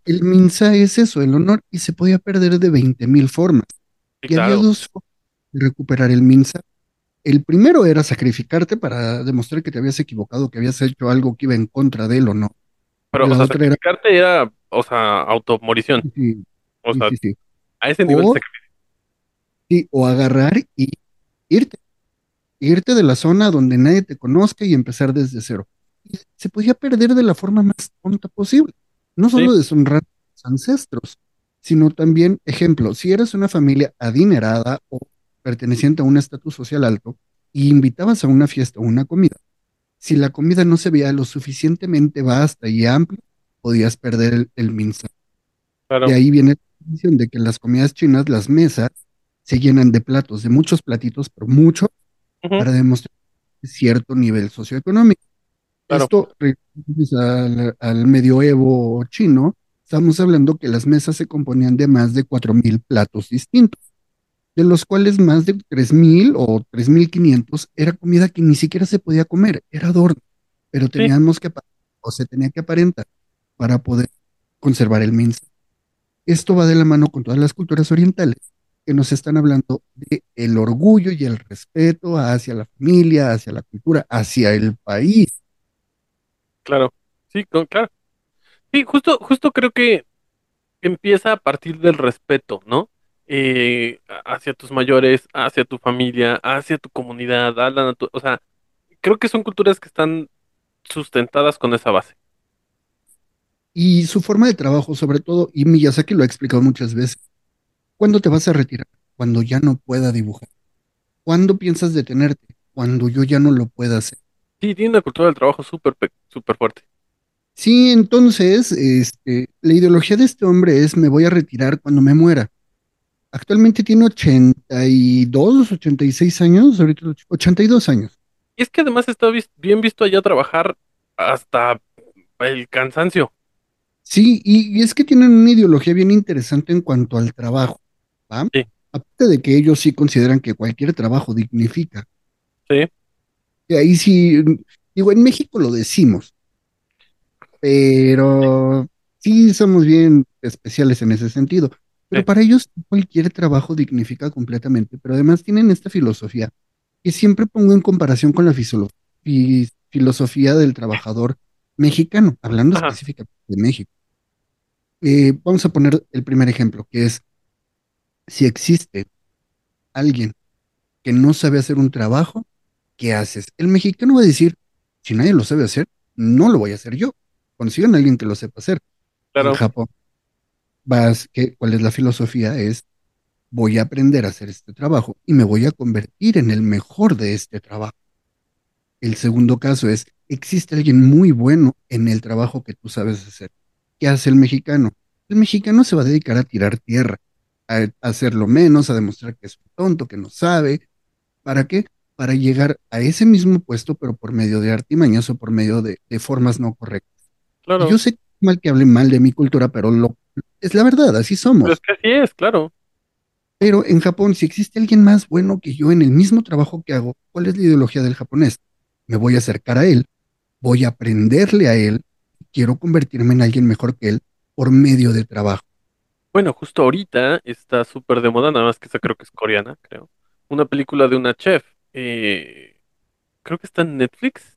Speaker 3: El minsa es eso, el honor, y se podía perder de veinte mil formas. Y había
Speaker 4: claro.
Speaker 3: dos formas de recuperar el minsa. El primero era sacrificarte para demostrar que te habías equivocado, que habías hecho algo que iba en contra de él o no.
Speaker 4: Pero, o sea,
Speaker 3: era,
Speaker 4: sacrificarte era, o sea, automorición.
Speaker 3: sí,
Speaker 4: O
Speaker 3: sí,
Speaker 4: sea,
Speaker 3: sí,
Speaker 4: a ese nivel
Speaker 3: O, sí, o agarrar y irte, irte de la zona donde nadie te conozca y empezar desde cero. Y se podía perder de la forma más tonta posible. No solo deshonrar a tus ancestros, sino también, ejemplo, si eres una familia adinerada o perteneciente a un estatus social alto y invitabas a una fiesta o una comida, si la comida no se veía lo suficientemente vasta y amplia, podías perder el, el
Speaker 4: claro.
Speaker 3: ahí viene la tradición de que en las comidas chinas las mesas se llenan de platos, de muchos platitos, pero mucho, para demostrar cierto nivel socioeconómico.
Speaker 4: Claro.
Speaker 3: Esto, al, al medioevo chino, estamos hablando que las mesas se componían de más de 4.000 platos distintos, de los cuales más de 3.000 o 3.500 era comida que ni siquiera se podía comer, era adorno, pero
Speaker 4: Sí,
Speaker 3: teníamos que, apa- o se tenía que aparentar para poder conservar el mensaje. Esto va de la mano con todas las culturas orientales que nos están hablando de el orgullo y el respeto hacia la familia, hacia la cultura, hacia el país.
Speaker 4: claro. Sí, claro. Sí, justo, justo creo que empieza a partir del respeto, ¿no? Eh, hacia tus mayores, hacia tu familia, hacia tu comunidad, a la o sea, creo que son culturas que están sustentadas con esa base.
Speaker 3: Y su forma de trabajo, sobre todo, y Miyazaki lo ha explicado muchas veces, ¿cuándo te vas a retirar? Cuando ya no pueda dibujar. ¿Cuándo piensas detenerte? Cuando yo ya no lo pueda hacer.
Speaker 4: Sí, tiene una cultura del trabajo súper, pe- súper fuerte.
Speaker 3: Sí, entonces, este, la ideología de este hombre es me voy a retirar cuando me muera. Actualmente tiene 82, 86 años, ahorita lo checo, 82 años.
Speaker 4: Y es que además está bien visto allá trabajar hasta el cansancio.
Speaker 3: Sí, y, y es que tienen una ideología bien interesante en cuanto al trabajo, ¿va?
Speaker 4: Sí,
Speaker 3: Aparte de que ellos sí consideran que cualquier trabajo dignifica.
Speaker 4: sí,
Speaker 3: Y ahí sí, digo, en México lo decimos, pero sí somos bien especiales en ese sentido. Pero para ellos cualquier trabajo dignifica completamente, pero además tienen esta filosofía que siempre pongo en comparación con la filosofía del trabajador mexicano, hablando
Speaker 4: Ajá,
Speaker 3: específicamente de México. Eh, vamos a poner el primer ejemplo, que es si existe alguien que no sabe hacer un trabajo, ¿qué haces? El mexicano va a decir, si nadie lo sabe hacer, no lo voy a hacer yo. Consigan a alguien que lo sepa hacer. En
Speaker 4: claro,
Speaker 3: Japón, vas, ¿qué- ¿cuál es la filosofía? Es, voy a aprender a hacer este trabajo y me voy a convertir en el mejor de este trabajo. El segundo caso es, existe alguien muy bueno en el trabajo que tú sabes hacer. ¿Qué hace el mexicano? El mexicano se va a dedicar a tirar tierra, a, a hacerlo menos, a demostrar que es un tonto, que no sabe. ¿Para qué? Para llegar a ese mismo puesto, pero por medio de artimañas o por medio de, de formas no correctas.
Speaker 4: Claro.
Speaker 3: yo sé que es mal que hable mal de mi cultura, pero lo, es la verdad, así
Speaker 4: Pero es
Speaker 3: somos.
Speaker 4: que así es, claro.
Speaker 3: Pero en Japón, si existe alguien más bueno que yo en el mismo trabajo que hago, ¿cuál es la ideología del japonés? Me voy a acercar a él, voy a aprenderle a él, quiero convertirme en alguien mejor que él por medio de trabajo.
Speaker 4: Bueno, justo ahorita está súper de moda, nada más que esa creo que es coreana, creo. Una película de una chef. eh, creo que está en Netflix.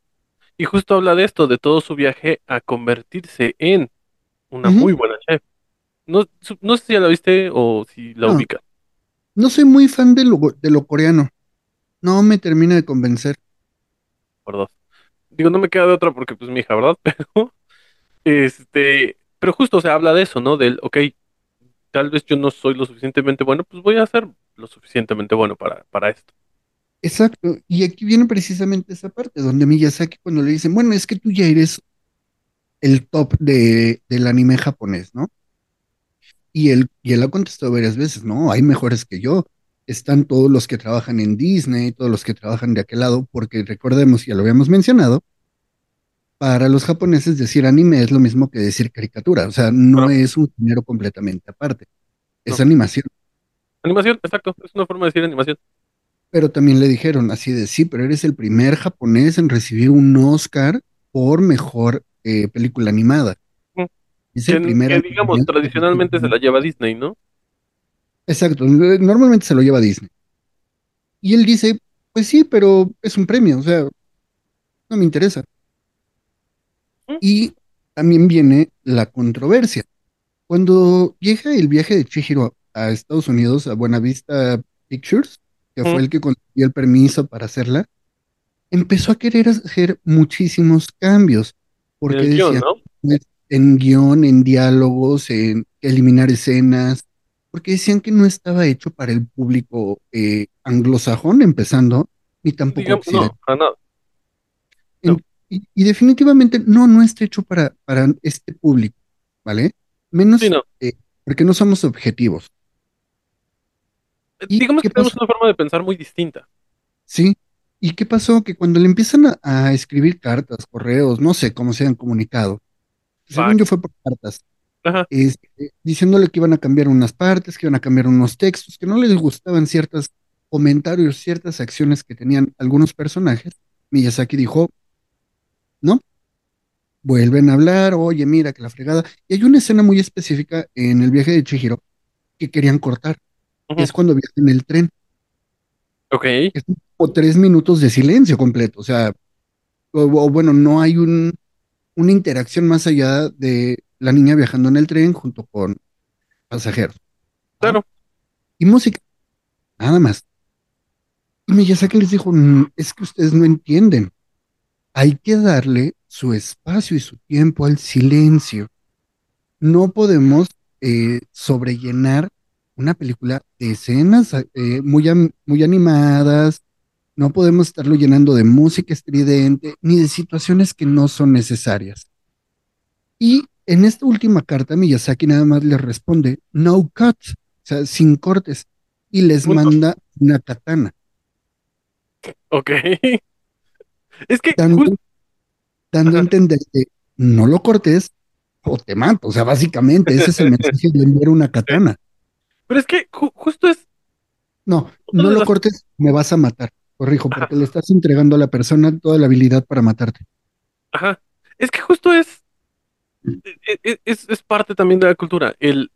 Speaker 4: Y justo habla de esto, de todo su viaje a convertirse en una muy buena chef. No, no sé si ya la viste o si la
Speaker 3: No,
Speaker 4: ubicas,
Speaker 3: no soy muy fan de lo, de lo coreano, no me termina de convencer.
Speaker 4: por dos. Digo, no me queda de otra porque pues mi hija, ¿verdad? [LAUGHS] Pero, este, pero justo, o sea, habla de eso, ¿no? Del, ok, tal vez yo no soy lo suficientemente bueno, pues voy a ser lo suficientemente bueno para, para esto.
Speaker 3: Exacto, y aquí viene precisamente esa parte donde Miyazaki cuando le dicen, bueno, es que tú ya eres el top de, del anime japonés, ¿no? Y él, y él ha contestado varias veces, no, hay mejores que yo. Están todos los que trabajan en Disney, todos los que trabajan de aquel lado, porque recordemos, ya lo habíamos mencionado, para los japoneses decir anime es lo mismo que decir caricatura, o sea, no es un género completamente aparte, es
Speaker 4: no.
Speaker 3: animación.
Speaker 4: Animación, exacto, es una forma de decir animación.
Speaker 3: Pero también le dijeron así de sí, pero eres el primer japonés en recibir un Oscar por mejor eh, película animada. Es el
Speaker 4: Que,
Speaker 3: primer
Speaker 4: que digamos, tradicionalmente se la lleva Disney, ¿no?
Speaker 3: Exacto, eh, normalmente se lo lleva Disney. Y él dice, pues sí, pero es un premio, o sea, no me interesa. Y también viene la controversia. Cuando llega el viaje de Chihiro a Estados Unidos, a Buenavista Pictures, que fue el que consiguió el permiso para hacerla, empezó a querer hacer muchísimos cambios,
Speaker 4: En
Speaker 3: porque
Speaker 4: el guion,
Speaker 3: decía,
Speaker 4: ¿no?
Speaker 3: pues, en guion, en diálogos, en eliminar escenas, porque decían que no estaba hecho para el público eh, anglosajón, empezando, ni tampoco
Speaker 4: Digamos, no, no.
Speaker 3: En- y, y definitivamente no, no está hecho para, para este público, ¿vale?
Speaker 4: Sí,
Speaker 3: Menos
Speaker 4: no.
Speaker 3: eh, porque no somos objetivos.
Speaker 4: Eh,
Speaker 3: ¿Y
Speaker 4: Digamos que tenemos una forma de pensar muy distinta.
Speaker 3: Sí. ¿Y qué pasó? Que cuando le empiezan a, a escribir cartas, correos, no sé cómo se han comunicado, según yo fue por cartas, este, diciéndole que iban a cambiar unas partes, que iban a cambiar unos textos, que no les gustaban ciertos comentarios, ciertas acciones que tenían algunos personajes, Miyazaki dijo, no, vuelven a hablar, oye, mira que la fregada. Y hay una escena muy específica en el viaje de Chihiro que querían cortar, es cuando viajan en el tren,
Speaker 4: Ok.
Speaker 3: son como tres minutos de silencio completo, o sea, o, o bueno, no hay un, una interacción más allá de la niña viajando en el tren junto con pasajeros.
Speaker 4: Claro.
Speaker 3: Y música, nada más. Y Miyazaki les dijo, "Mm, es que ustedes no entienden. Hay que darle su espacio y su tiempo al silencio. No podemos eh, sobrellenar una película de escenas eh, muy, am- muy animadas. No podemos estarlo llenando de música estridente ni de situaciones que no son necesarias. Y en esta última carta, Miyazaki nada más les responde, no cut, o sea, sin cortes, y les
Speaker 4: Punto.
Speaker 3: manda una katana,
Speaker 4: Ok. [LAUGHS] Es que
Speaker 3: dando, dando a entender que no lo cortes o te mato. O sea, básicamente ese es el mensaje de enviar una [LAUGHS] katana.
Speaker 4: Pero es que ju- justo es,
Speaker 3: No, no lo
Speaker 4: las-
Speaker 3: cortes, me vas a matar. Corrijo,
Speaker 4: Ajá.
Speaker 3: porque le estás entregando a la persona toda la habilidad para matarte.
Speaker 4: ajá, es que justo es, e- e- es, es parte también de la cultura. El,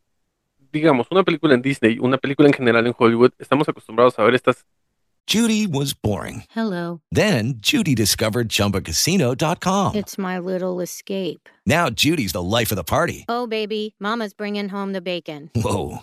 Speaker 4: digamos, una película en Disney, una película en general en Hollywood, estamos acostumbrados a ver estas
Speaker 5: Judy was boring.
Speaker 6: Hello.
Speaker 5: Then Judy discovered ChumbaCasino.com.
Speaker 6: It's my little escape.
Speaker 5: Now Judy's the life of the party.
Speaker 6: Oh, baby, Mama's bringing home the bacon.
Speaker 5: Whoa,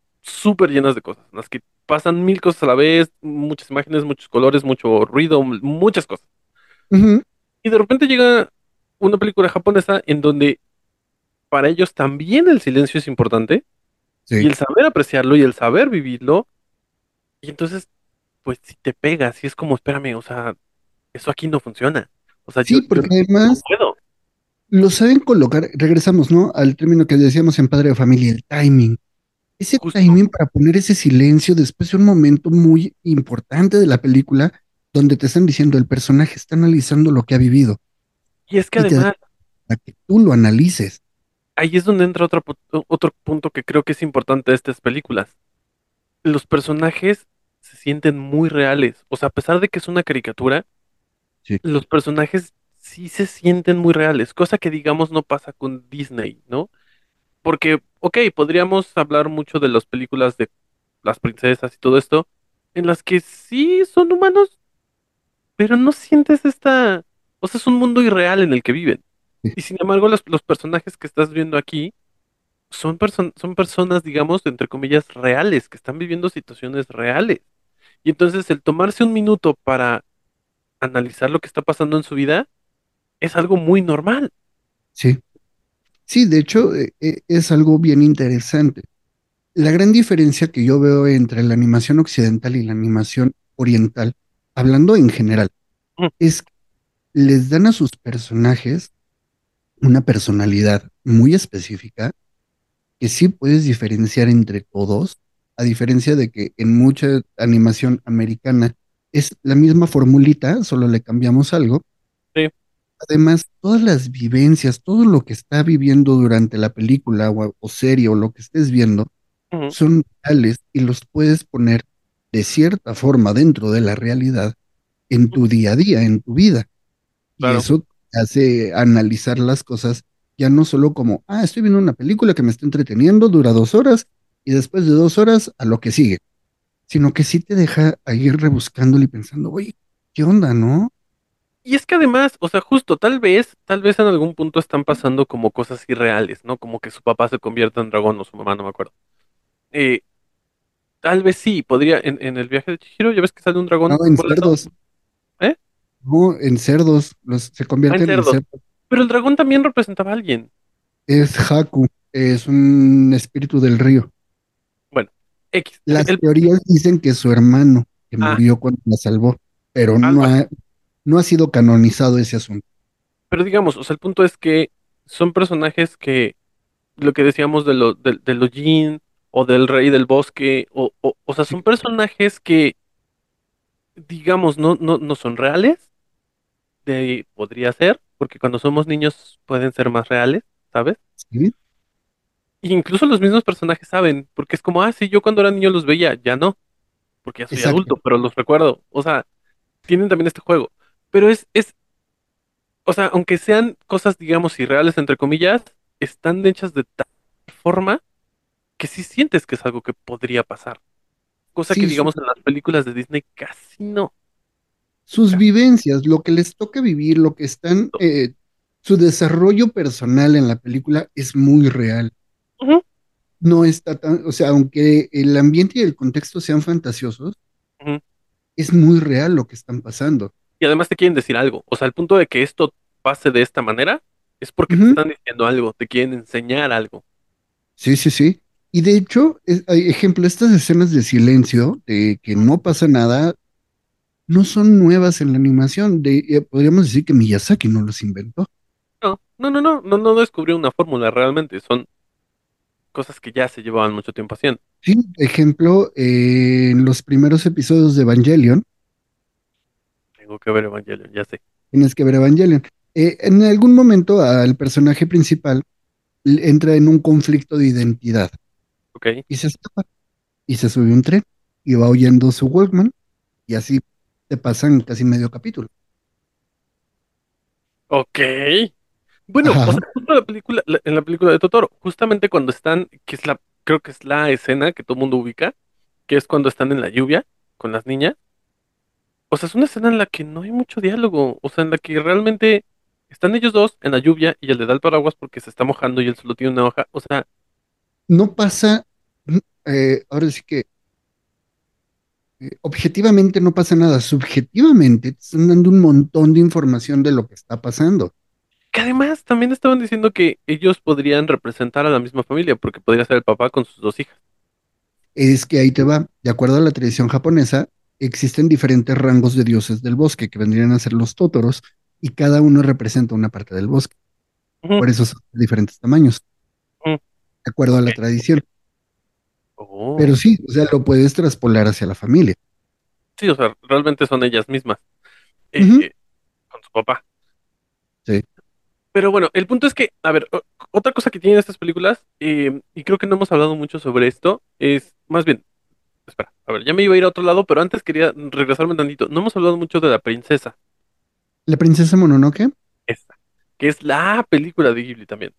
Speaker 4: súper llenas de cosas, en las que pasan mil cosas a la vez, muchas imágenes, muchos colores, mucho ruido, muchas cosas. Y de repente llega una película japonesa en donde para ellos también el silencio es importante
Speaker 3: sí.
Speaker 4: y el saber apreciarlo y el saber vivirlo. Y entonces, pues si te pegas, si es como, espérame, o sea, eso aquí no funciona. O sea,
Speaker 3: Sí,
Speaker 4: yo, yo
Speaker 3: porque
Speaker 4: no
Speaker 3: además
Speaker 4: puedo.
Speaker 3: lo saben colocar, regresamos, ¿no? Al término que decíamos en Padre de Familia, el timing. Ese
Speaker 4: Justo.
Speaker 3: timing para poner ese silencio después de un momento muy importante de la película donde te están diciendo el personaje está analizando lo que ha vivido,
Speaker 4: Y es que
Speaker 3: y
Speaker 4: además,
Speaker 3: para que tú lo analices.
Speaker 4: ahí es donde entra otro, otro punto que creo que es importante de estas películas. Los personajes se sienten muy reales. O sea, a pesar de que es una caricatura,
Speaker 3: Sí.
Speaker 4: los personajes sí se sienten muy reales, cosa que digamos no pasa con Disney, ¿no? Porque, ok, podríamos hablar mucho de las películas de las princesas y todo esto, en las que sí son humanos, pero no sientes esta... O sea, es un mundo irreal en el que viven. Y sin embargo, los, los personajes que estás viendo aquí son, perso- son personas, digamos, entre comillas, reales, que están viviendo situaciones reales. Y entonces el tomarse un minuto para analizar lo que está pasando en su vida es algo muy normal.
Speaker 3: Sí. Sí, de hecho, eh, eh, es algo bien interesante. La gran diferencia que yo veo entre la animación occidental y la animación oriental, hablando en general, es que les dan a sus personajes una personalidad muy específica que sí puedes diferenciar entre todos, a diferencia de que en mucha animación americana es la misma formulita, solo le cambiamos algo. Además, todas las vivencias, todo lo que está viviendo durante la película o, o serie o lo que estés viendo, son reales y los puedes poner de cierta forma dentro de la realidad en tu día a día, en tu vida. Y
Speaker 4: Claro.
Speaker 3: eso te hace analizar las cosas ya no solo como, ah, estoy viendo una película que me está entreteniendo, dura dos horas, y después de dos horas a lo que sigue, sino que sí te deja ir rebuscándole y pensando, oye, ¿qué onda, no?
Speaker 4: Y es que además, o sea, justo, tal vez, tal vez en algún punto están pasando como cosas irreales, ¿no? Como que su papá se convierta en dragón o su mamá, no me acuerdo. Eh, tal vez sí, podría, en, en el viaje de Chihiro, ya ves que sale un dragón.
Speaker 3: No, en cerdos.
Speaker 4: ¿Eh?
Speaker 3: No, en cerdos, los, se
Speaker 4: Ah,
Speaker 3: convierten
Speaker 4: en
Speaker 3: en
Speaker 4: cerdos.
Speaker 3: cerdos.
Speaker 4: Pero el dragón también representaba a alguien.
Speaker 3: Es Haku, es un espíritu del río.
Speaker 4: Bueno, X.
Speaker 3: Las
Speaker 4: El-
Speaker 3: teorías dicen que su hermano, que
Speaker 4: Ah.
Speaker 3: murió cuando la salvó, pero no
Speaker 4: Algo
Speaker 3: ha, no ha sido canonizado ese asunto.
Speaker 4: Pero digamos, o sea, el punto es que son personajes que lo que decíamos de lo, de, de los Jin o del Rey del Bosque, o, o, o sea, son personajes que, digamos, no, no, no son reales. De, podría ser, porque cuando somos niños pueden ser más reales, ¿sabes?
Speaker 3: ¿sí?
Speaker 4: Y incluso los mismos personajes saben, porque es como, ah, sí, yo cuando era niño los veía, ya no, porque ya soy
Speaker 3: Exacto.
Speaker 4: adulto, pero los recuerdo. O sea, tienen también este juego. Pero es, es, o sea, aunque sean cosas, digamos, irreales, entre comillas, están hechas de tal forma que sí sientes que es algo que podría pasar. Cosa
Speaker 3: Sí,
Speaker 4: que,
Speaker 3: su-
Speaker 4: digamos, en las películas de Disney casi no.
Speaker 3: Sus vivencias, lo que les toca vivir, lo que están, eh, su desarrollo personal en la película es muy real. No está tan, o sea, aunque el ambiente y el contexto sean fantasiosos, es muy real lo que están pasando.
Speaker 4: Y además te quieren decir algo. O sea, el punto de que esto pase de esta manera es porque te están diciendo algo, te quieren enseñar algo.
Speaker 3: Sí, sí, sí. Y de hecho, es- hay ejemplo, estas escenas de silencio, de que no pasa nada, no son nuevas en la animación. De, eh, podríamos decir que Miyazaki no los inventó.
Speaker 4: No, no, no, no, no, no descubrió una fórmula realmente. Son cosas que ya se llevaban mucho tiempo haciendo.
Speaker 3: Sí, ejemplo, eh, en los primeros episodios de Evangelion,
Speaker 4: Tengo que ver Evangelion, ya sé.
Speaker 3: tienes que ver Evangelion. eh, en algún momento al personaje principal entra en un conflicto de identidad
Speaker 4: Ok.
Speaker 3: y se escapa y se sube un tren y va oyendo su Walkman y así te pasan casi medio capítulo.
Speaker 4: Ok. Bueno, o sea, justo la película, la- en la película de Totoro, justamente cuando están, que es la, creo que es la escena que todo el mundo ubica, que es cuando están en la lluvia con las niñas. O sea, es una escena en la que no hay mucho diálogo, o sea, en la que realmente están ellos dos en la lluvia y él le da el paraguas porque se está mojando y él solo tiene una hoja. O sea,
Speaker 3: no pasa, eh, ahora sí que eh, objetivamente no pasa nada, subjetivamente te están dando un montón de información de lo que está pasando.
Speaker 4: que además también estaban diciendo que ellos podrían representar a la misma familia, porque podría ser el papá con sus dos hijas.
Speaker 3: Es que ahí te va, de acuerdo a la tradición japonesa, existen diferentes rangos de dioses del bosque que vendrían a ser los tótoros y cada uno representa una parte del bosque. Por eso son de diferentes tamaños, de acuerdo a la tradición.
Speaker 4: Oh.
Speaker 3: Pero sí, o sea, lo puedes traspolar hacia la familia.
Speaker 4: Sí, o sea, realmente son ellas mismas. eh, eh, con su papá.
Speaker 3: Sí.
Speaker 4: Pero bueno, el punto es que, a ver, otra cosa que tienen estas películas, eh, y creo que no hemos hablado mucho sobre esto, es, más bien, espera, a ver, ya me iba a ir a otro lado, pero antes quería regresarme tantito. No hemos hablado mucho de la princesa,
Speaker 3: La princesa Mononoke,
Speaker 4: esta, que es la película de Ghibli también.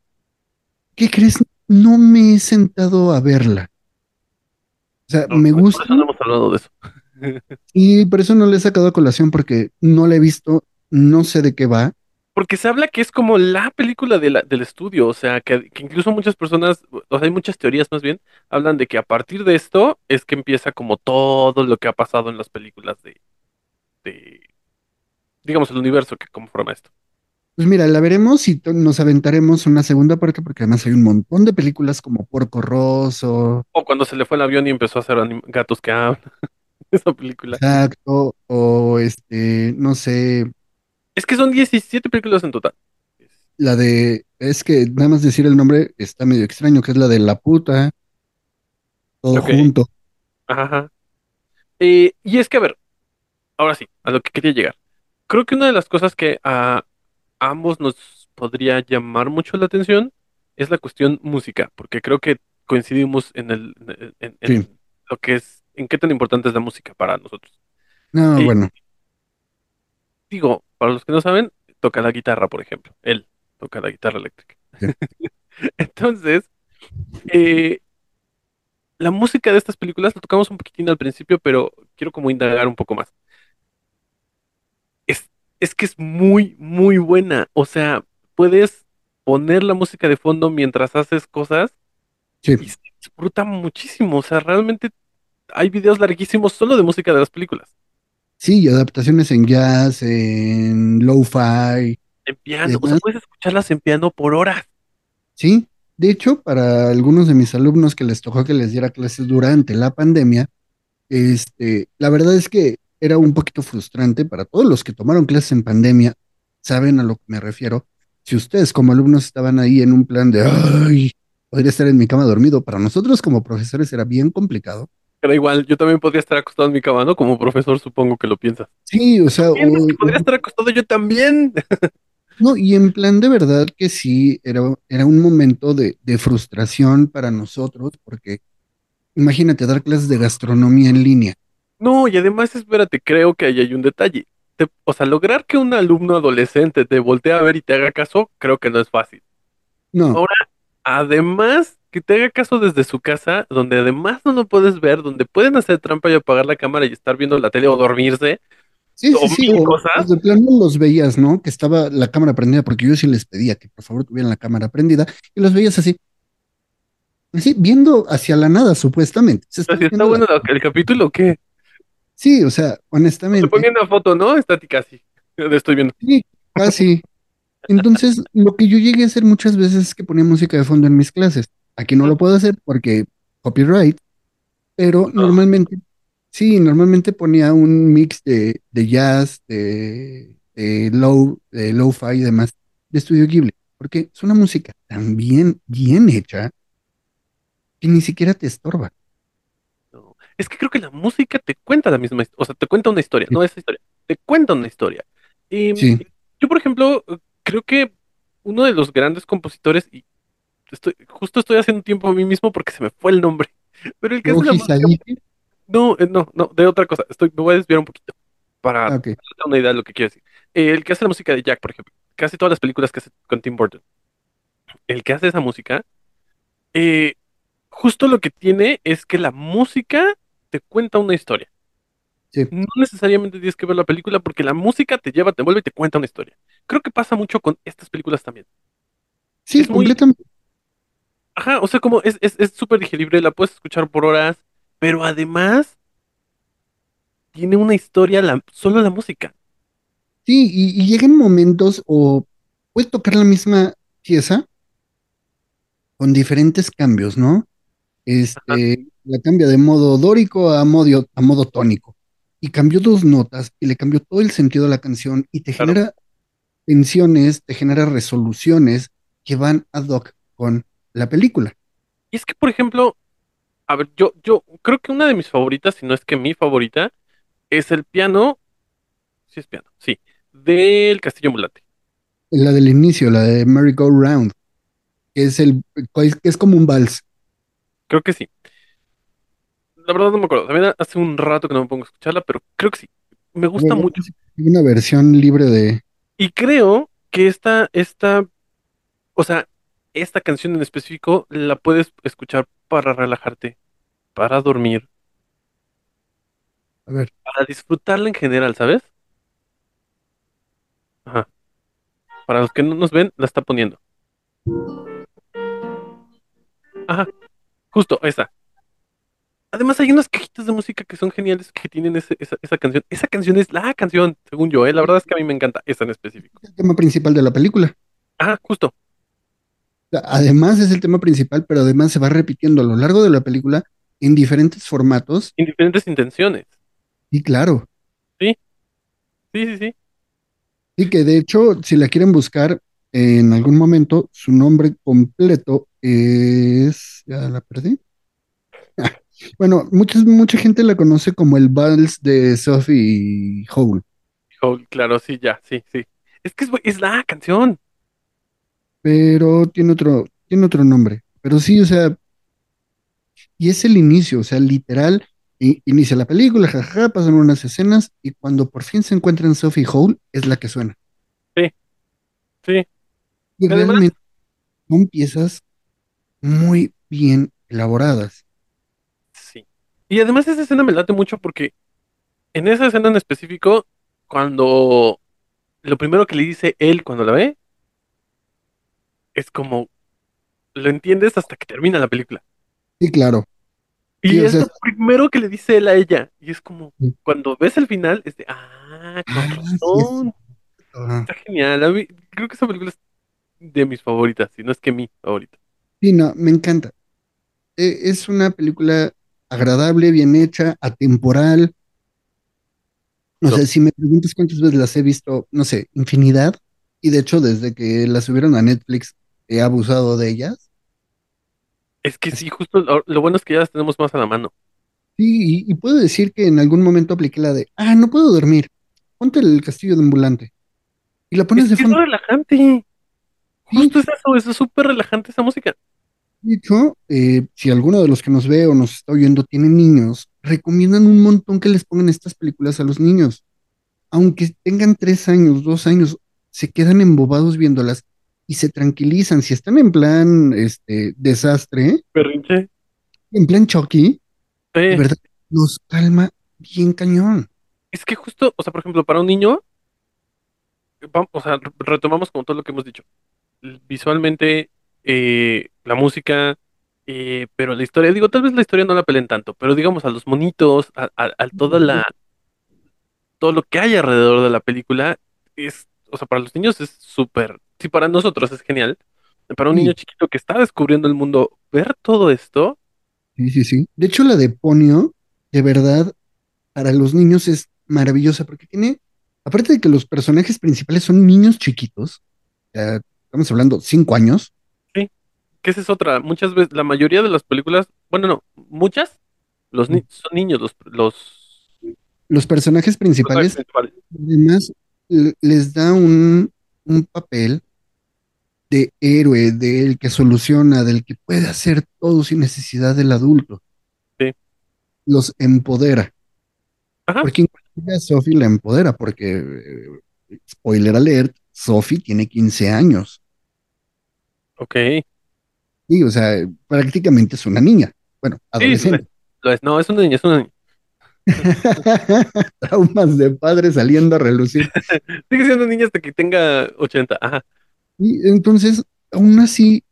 Speaker 3: ¿qué crees? No me he sentado a verla. O sea,
Speaker 4: No,
Speaker 3: me
Speaker 4: por
Speaker 3: gusta
Speaker 4: eso no hemos hablado de eso. [LAUGHS]
Speaker 3: y por eso no le he sacado a colación porque no la he visto, no sé de qué va.
Speaker 4: Porque se habla que es como la película de la- del estudio, o sea, que, que incluso muchas personas, o sea, hay muchas teorías más bien, hablan de que a partir de esto es que empieza como todo lo que ha pasado en las películas de, de digamos, el universo que conforma esto.
Speaker 3: Pues mira, la veremos y nos aventaremos una segunda parte porque además hay un montón de películas como Porco Rosso,
Speaker 4: O cuando se le fue el avión y empezó a hacer gatos que hablan, [LAUGHS] esa película.
Speaker 3: exacto, o este, no sé,
Speaker 4: Es que son 17 películas en total.
Speaker 3: la de, es que nada más decir el nombre está medio extraño, que es la de La Puta, todo junto.
Speaker 4: Ajá. Eh, y es que, a ver, ahora sí, a lo que quería llegar. Creo que una de las cosas que a ambos nos podría llamar mucho la atención es la cuestión música, porque creo que coincidimos en el, en, en
Speaker 3: Sí.
Speaker 4: lo que es, en qué tan importante es la música para nosotros.
Speaker 3: No,
Speaker 4: Eh,
Speaker 3: bueno,
Speaker 4: Digo, para los que no saben, toca la guitarra, por ejemplo. Él toca la guitarra eléctrica. [LAUGHS] Entonces, eh, la música de estas películas, lo tocamos un poquitín al principio, pero quiero como indagar un poco más. Es, es que es muy, muy buena. O sea, puedes poner la música de fondo mientras haces cosas
Speaker 3: Sí.
Speaker 4: y se disfruta muchísimo. O sea, realmente hay videos larguísimos solo de música de las películas.
Speaker 3: Sí, y adaptaciones en jazz, en lo-fi,
Speaker 4: En piano. O sea, puedes escucharlas en piano por horas.
Speaker 3: sí. De hecho, para algunos de mis alumnos que les tocó que les diera clases durante la pandemia, este, la verdad es que era un poquito frustrante para todos los que tomaron clases en pandemia, saben a lo que me refiero. Si ustedes como alumnos estaban ahí en un plan de, ay, podría estar en mi cama dormido, para nosotros como profesores era bien complicado.
Speaker 4: Pero igual, yo también podría estar acostado en mi cama, ¿no? Como profesor, supongo que lo piensas.
Speaker 3: Sí, o sea,
Speaker 4: que
Speaker 3: o-
Speaker 4: podría estar acostado yo también.
Speaker 3: No, y en plan de verdad que sí, era, era un momento de, de frustración para nosotros, porque imagínate dar clases de gastronomía en línea.
Speaker 4: No, y además, espérate, creo que ahí hay un detalle. Te- o sea, lograr que un alumno adolescente te voltee a ver y te haga caso, creo que no es fácil.
Speaker 3: No,
Speaker 4: Ahora, además, que te haga caso desde su casa, donde además no lo puedes ver, donde pueden hacer trampa y apagar la cámara y estar viendo la tele o dormirse.
Speaker 3: sí,
Speaker 4: o
Speaker 3: sí, sí, o,
Speaker 4: cosas.
Speaker 3: o de plano los veías, ¿no? Que estaba la cámara prendida, porque yo sí les pedía que por favor tuvieran la cámara prendida, y los veías así, así, viendo hacia la nada, supuestamente. Se
Speaker 4: está bueno
Speaker 3: la-
Speaker 4: el capítulo, o ¿qué?
Speaker 3: Sí, o sea,
Speaker 4: Te
Speaker 3: honestamente.
Speaker 4: ponía una foto, ¿no? Estática así. [LAUGHS] Estoy viendo.
Speaker 3: Sí, casi. Entonces, lo que yo llegué a hacer muchas veces es que ponía música de fondo en mis clases. Aquí no lo puedo hacer porque copyright, pero normalmente, sí, normalmente ponía un mix de, de jazz, de, de low, de lo-fi y demás, de Estudio Ghibli, porque es una música tan bien, bien hecha que ni siquiera te estorba.
Speaker 4: No. Es que creo que la música te cuenta la misma o sea, te cuenta una historia,
Speaker 3: Sí.
Speaker 4: no esa historia, te cuenta una historia. Y
Speaker 3: Sí.
Speaker 4: yo, por ejemplo, creo que uno de los grandes compositores, y estoy, justo estoy haciendo tiempo a mí mismo porque se me fue el nombre, [LAUGHS] pero el que hace la
Speaker 3: Yoji
Speaker 4: música,
Speaker 3: Saishi,
Speaker 4: no, eh, no, no, de otra cosa, estoy, me voy a desviar un poquito para
Speaker 3: ah,
Speaker 4: darte una idea de lo que quiero decir. Eh, el que hace la música de Jack, por ejemplo, casi todas las películas que hace con Tim Burton, el que hace esa música, eh, justo lo que tiene es que la música te cuenta una historia.
Speaker 3: Sí.
Speaker 4: No necesariamente tienes que ver la película porque la música te lleva, te envuelve y te cuenta una historia. Creo que pasa mucho con estas películas también.
Speaker 3: Sí,
Speaker 4: Es muy-
Speaker 3: completamente.
Speaker 4: Ajá, o sea, como es es es súper digerible, la puedes escuchar por horas, pero además tiene una historia la, solo la música.
Speaker 3: Sí, y, y llegan momentos o puedes tocar la misma pieza con diferentes cambios, ¿no? Este, la cambia de modo dórico a modo, a modo tónico. Y cambió dos notas y le cambió todo el sentido a la canción y te
Speaker 4: Claro.
Speaker 3: genera tensiones, te genera resoluciones que van ad hoc con la película.
Speaker 4: Y es que, por ejemplo, a ver, yo, yo creo que una de mis favoritas, si no es que mi favorita, es el piano, sí es piano, sí, del Castillo Ambulante.
Speaker 3: La del inicio, la de Merry Go Round, que es el, que es como un vals.
Speaker 4: Creo que sí. La verdad no me acuerdo, también hace un rato que no me pongo a escucharla, pero creo que sí. Me gusta mucho.
Speaker 3: Hay una versión libre de,
Speaker 4: Y creo que esta, esta, o sea, esta canción en específico la puedes escuchar para relajarte, para dormir,
Speaker 3: a ver,
Speaker 4: para disfrutarla en general, ¿sabes? Ajá. Para los que no nos ven, la está poniendo. Ajá, justo, esa. Además hay unas cajitas de música que son geniales que tienen ese- esa, esa canción. Esa canción es la canción, según yo, ¿eh? La verdad es que a mí me encanta esa en específico.
Speaker 3: el tema principal de la película.
Speaker 4: Ajá, justo.
Speaker 3: Además es el tema principal, pero además se va repitiendo a lo largo de la película en diferentes formatos.
Speaker 4: En diferentes intenciones.
Speaker 3: Y claro,
Speaker 4: Sí, sí, sí.
Speaker 3: y que de hecho, si la quieren buscar en algún momento, su nombre completo es... Ya la perdí. Ah, Bueno, muchas, mucha gente la conoce como el Vals de Sophie Hole,
Speaker 4: Oh, claro, sí, ya, sí, sí. Es que es la canción.
Speaker 3: Pero tiene otro, tiene otro nombre. Pero sí, o sea, y es el inicio, o sea, literal, inicia la película, jajaja, pasan unas escenas y cuando por fin se encuentran Sophie Hole es la que suena.
Speaker 4: Sí, sí.
Speaker 3: Y
Speaker 4: Además-
Speaker 3: realmente son piezas muy bien elaboradas.
Speaker 4: Sí. Y además esa escena me late mucho porque en esa escena en específico, cuando lo primero que le dice él cuando la ve, es como, lo entiendes hasta que termina la película.
Speaker 3: Sí, claro.
Speaker 4: Y
Speaker 3: Sí, o
Speaker 4: es
Speaker 3: sea-
Speaker 4: lo primero que le dice él a ella. Y es como,
Speaker 3: Sí.
Speaker 4: cuando ves el final, es de, ah, con
Speaker 3: Ah, sí, es
Speaker 4: razón. Está genial. A mí- creo que esa película es de mis favoritas, si no es que mi favorita.
Speaker 3: Sí, no, me encanta. Eh, es una película agradable, bien hecha, atemporal. O
Speaker 4: No.
Speaker 3: sea, si me preguntas cuántas veces las he visto, no sé, infinidad. Y de hecho, desde que las subieron a Netflix, he abusado de ellas.
Speaker 4: Es que sí, justo lo, lo bueno es que ya las tenemos más a la mano.
Speaker 3: Sí, y, y puedo decir que en algún momento apliqué la de, ah, no puedo dormir. Ponte el castillo de ambulante. Y la pones
Speaker 4: Es
Speaker 3: de
Speaker 4: que es
Speaker 3: fondo.
Speaker 4: relajante. Justo es eso, es súper relajante esa música.
Speaker 3: De hecho, eh, si alguno de los que nos ve o nos está oyendo tiene niños, recomiendan un montón que les pongan estas películas a los niños. Aunque tengan tres años, dos años, se quedan embobados viéndolas y se tranquilizan. Si están en plan este, desastre,
Speaker 4: Berrinche.
Speaker 3: en plan Chucky, de
Speaker 4: Eh,
Speaker 3: verdad, los calma bien cañón.
Speaker 4: es que justo, o sea, por ejemplo, para un niño, o sea, re- retomamos como todo lo que hemos dicho. Visualmente, eh, la música, eh, pero la historia, digo, tal vez la historia no la peleen tanto, pero digamos a los monitos, a, a- a toda la, todo lo que hay alrededor de la película, es, o sea, para los niños es súper, sí, para nosotros es genial. Para un
Speaker 3: Sí.
Speaker 4: niño chiquito que está descubriendo el mundo, ver todo esto,
Speaker 3: Sí, sí, sí. De hecho, la de Ponio, de verdad, para los niños es maravillosa porque tiene, aparte de que los personajes principales son niños chiquitos, estamos hablando cinco años,
Speaker 4: que esa es otra, muchas veces, la mayoría de las películas, bueno, no, muchas, los ni- son niños, los, los
Speaker 3: los personajes principales
Speaker 4: personajes principales.
Speaker 3: además les da un, un papel de héroe, del que soluciona, del que puede hacer todo sin necesidad del adulto.
Speaker 4: Sí.
Speaker 3: Los empodera.
Speaker 4: Ajá.
Speaker 3: Porque a Sophie la empodera, porque, eh, spoiler alert, Sophie tiene 15 años.
Speaker 4: Ok,
Speaker 3: Sí, o sea, prácticamente es una niña. Bueno,
Speaker 4: sí,
Speaker 3: adolescente.
Speaker 4: es, lo es. no, es una niña, es una niña. [LAUGHS]
Speaker 3: Traumas de padre saliendo a relucir. [LAUGHS]
Speaker 4: Sigue siendo niña hasta que tenga 80, ajá.
Speaker 3: Y entonces, aún así,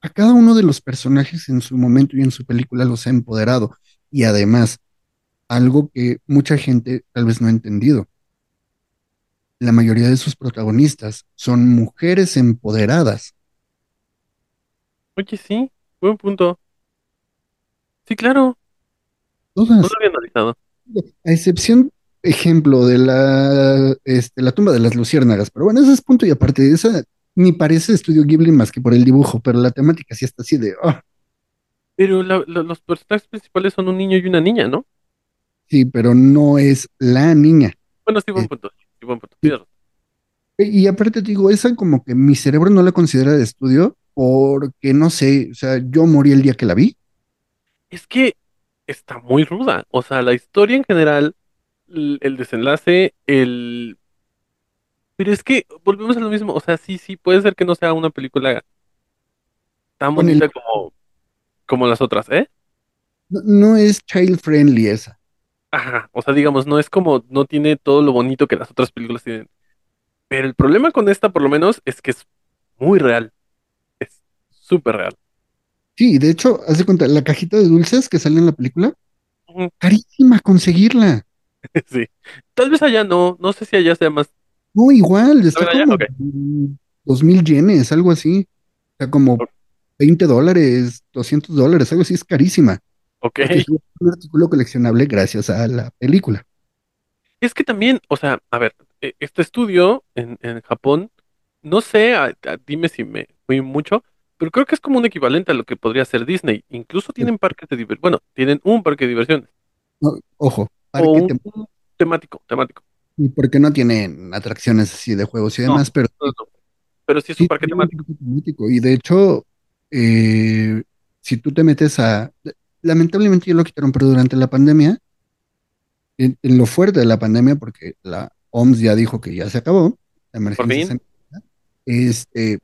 Speaker 3: a cada uno de los personajes en su momento y en su película los ha empoderado. Y además, algo que mucha gente tal vez no ha entendido. La mayoría de sus protagonistas son mujeres empoderadas.
Speaker 4: Oye, sí, buen punto. Sí, claro, no
Speaker 3: Todas.
Speaker 4: lo había analizado.
Speaker 3: A excepción, ejemplo, de la, este, la tumba de las luciérnagas. Pero bueno, ese es punto y aparte. Esa ni parece estudio Ghibli más que por el dibujo, pero la temática sí está así de, ah,
Speaker 4: Pero la- la- los personajes principales son un niño y una niña, ¿no?
Speaker 3: sí, pero no es la niña.
Speaker 4: Bueno, sí, buen
Speaker 3: Eh,
Speaker 4: punto, sí, buen punto. tienes razón.
Speaker 3: Y aparte te digo, esa como que mi cerebro no la considera de estudio porque no sé, o sea, yo morí el día que la vi.
Speaker 4: Es que está muy ruda. O sea, la historia en general, el desenlace, el... Pero es que volvemos a lo mismo. O sea, sí, sí, puede ser que no sea una película tan
Speaker 3: Con el-
Speaker 4: bonita como, como las otras, ¿eh?
Speaker 3: No, no es child friendly esa.
Speaker 4: Ajá. O sea, digamos, no es como, no tiene todo lo bonito que las otras películas tienen. Pero el problema con esta, por lo menos, es que es muy real. Es súper real.
Speaker 3: Sí, de hecho, haz de cuenta, la cajita de dulces que sale en la película, carísima conseguirla. [LAUGHS]
Speaker 4: Sí. Tal vez allá no, no sé si allá sea más.
Speaker 3: No, igual, está como
Speaker 4: Ok.
Speaker 3: mm, dos mil yenes, algo así. O sea, como
Speaker 4: Ok.
Speaker 3: 20 dólares, 200 dólares, algo así, es carísima.
Speaker 4: Ok.
Speaker 3: Es un artículo coleccionable gracias a la película.
Speaker 4: Es que también, o sea, a ver, e- este estudio en, en Japón, no sé, a- a- dime si me fui mucho, pero creo que es como un equivalente a lo que podría ser Disney. Incluso tienen parques de diversión, bueno, tienen un parque de diversiones
Speaker 3: No, ojo, parque
Speaker 4: o un,
Speaker 3: tem-
Speaker 4: un temático, temático.
Speaker 3: Y porque no tienen atracciones así de juegos y
Speaker 4: No,
Speaker 3: demás, pero
Speaker 4: no, no, pero sí es
Speaker 3: Sí,
Speaker 4: un parque temático.
Speaker 3: parque temático. Y de hecho, eh, si tú te metes a... Lamentablemente ya lo quitaron, pero durante la pandemia, en, en lo fuerte de la pandemia, porque la OMS ya dijo que ya se acabó, la emergencia sanitaria, este,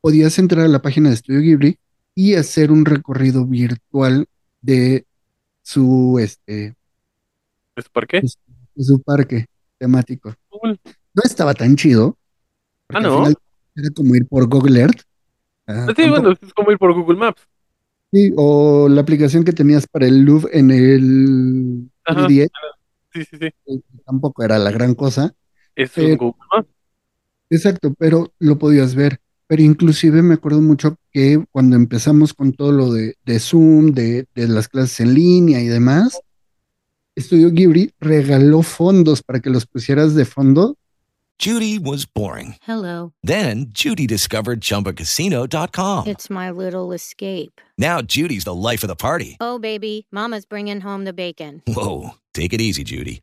Speaker 3: podías entrar a la página de Estudio Ghibli y hacer un recorrido virtual de su, este,
Speaker 4: ¿Es por qué?
Speaker 3: Su parque temático.
Speaker 4: Cool.
Speaker 3: No estaba tan chido.
Speaker 4: Ah, ¿no?
Speaker 3: Era como ir por Google Earth. Ah,
Speaker 4: Sí,
Speaker 3: tampoco-
Speaker 4: bueno, es como ir por Google Maps.
Speaker 3: sí, o la aplicación que tenías para el Louvre en el
Speaker 4: Ajá.
Speaker 3: 3DS,
Speaker 4: Sí, sí, sí.
Speaker 3: eh, tampoco era la gran cosa.
Speaker 4: Es un Google Maps.
Speaker 3: Exacto, pero lo podías ver. Pero inclusive me acuerdo mucho que cuando empezamos con todo lo de, de Zoom, de, de las clases en línea y demás, Estudio Ghibli regaló fondos para que los pusieras de fondo.
Speaker 5: Judy was boring.
Speaker 6: Hello.
Speaker 5: Then Judy discovered ChumbaCasino.com.
Speaker 6: It's my little escape.
Speaker 5: Now Judy's the life of the party.
Speaker 6: Oh, baby, Mama's bringing home the bacon.
Speaker 5: Whoa, take it easy, Judy.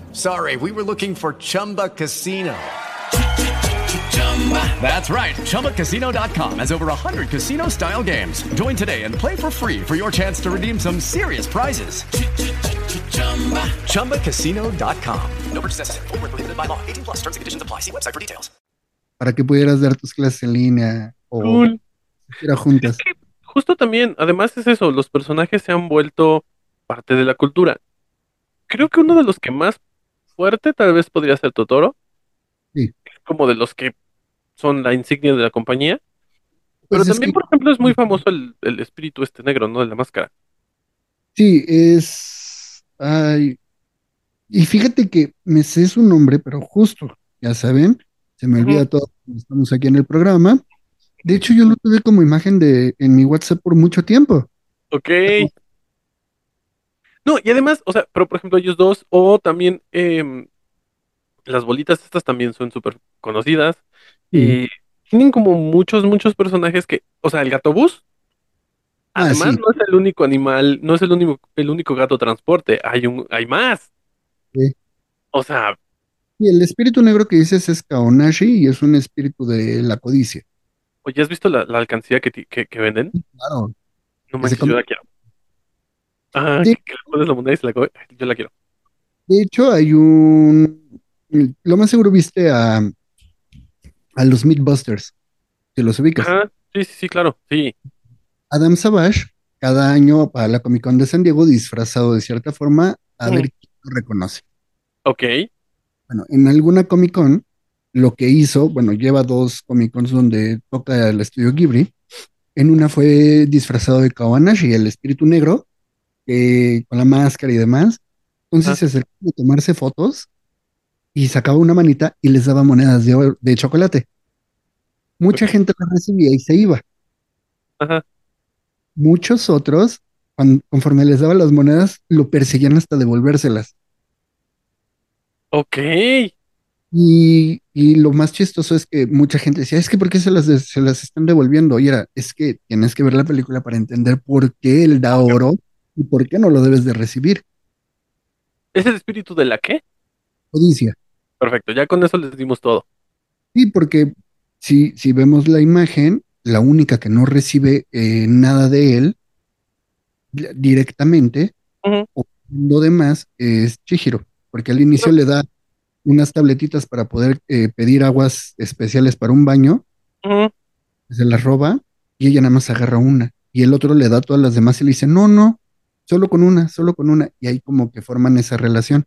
Speaker 7: sorry, we were looking for Chumba Casino. That's right. ChumbaCasino.com has over 100 casino style games. Join today and play for free for your chance to redeem some serious prizes. ChumbaCasino.com.
Speaker 8: No purchase necessary. Where prohibited by law. 18 plus terms and conditions apply. See website for details.
Speaker 3: para que pudieras dar tus clases en línea o
Speaker 4: Cool.
Speaker 3: ir juntas.
Speaker 4: Justo también, además es eso, los personajes se han vuelto parte de la cultura. Creo que uno de los que más fuerte tal vez podría ser Totoro.
Speaker 3: Sí.
Speaker 4: Como de los que son la insignia de la compañía. Pero
Speaker 3: Pues es
Speaker 4: también,
Speaker 3: que-
Speaker 4: por ejemplo, es muy famoso el, el espíritu este negro, ¿no? De la máscara.
Speaker 3: Sí, es. Ay. Y fíjate que me sé su nombre, pero justo, ya saben, se me olvida todo cuando estamos aquí en el programa. De hecho, yo lo tuve como imagen de en mi WhatsApp por mucho tiempo.
Speaker 4: Ok. No, y además, o sea, pero por ejemplo ellos dos, o también em, las bolitas estas también son súper conocidas. Y tienen como muchos, muchos personajes que, o sea, el gato bus,
Speaker 3: Ah,
Speaker 4: además
Speaker 3: sí.
Speaker 4: no es el único animal, no es el único, el único gato transporte, hay un, hay más.
Speaker 3: Sí.
Speaker 4: O sea,
Speaker 3: Y el espíritu negro que dices es Kaonashi y es un espíritu de la codicia.
Speaker 4: oye, ¿has visto la, la alcancía que, ti- que, que venden?
Speaker 3: Claro.
Speaker 4: No manches, yo la quiero. Ah,
Speaker 3: Sí.
Speaker 4: que, que le pones la moneda y se la co- Yo la quiero.
Speaker 3: De hecho, hay un. Lo más seguro viste a, a los Mythbusters, que los ubicas.
Speaker 4: Ajá, sí, sí, sí, claro, sí.
Speaker 3: Adam Savage, cada año para la Comic Con de San Diego, disfrazado de cierta forma, a ver quién lo reconoce.
Speaker 4: Ok.
Speaker 3: Bueno, en alguna Comic Con, lo que hizo, bueno, lleva dos Comic Cons donde toca el estudio Ghibli. En una fue disfrazado de Kawanashi, el espíritu negro, eh, con la máscara y demás. Entonces
Speaker 4: Ah.
Speaker 3: se acercó a tomarse fotos y sacaba una manita y les daba monedas de, chocolate. Mucha gente las recibía y se iba.
Speaker 4: Ajá.
Speaker 3: Muchos otros, cuan- conforme les daba las monedas, lo perseguían hasta devolvérselas.
Speaker 4: Ok.
Speaker 3: Y, y lo más chistoso es que mucha gente decía, es que ¿por qué se las, se las están devolviendo? Y era, es que tienes que ver la película para entender por qué él da oro y por qué no lo debes de recibir.
Speaker 4: ¿Es el espíritu de la qué?
Speaker 3: Codicia.
Speaker 4: Perfecto, ya con eso les dimos todo.
Speaker 3: Sí, porque si, si vemos la imagen, la única que no recibe eh, nada de él di- directamente, o lo demás, es Chihiro, porque al inicio le da unas tabletitas para poder eh, pedir aguas especiales para un baño, se las roba y ella nada más agarra una y el otro le da todas las demás y le dice, no, no, solo con una, solo con una, y ahí como que forman esa relación.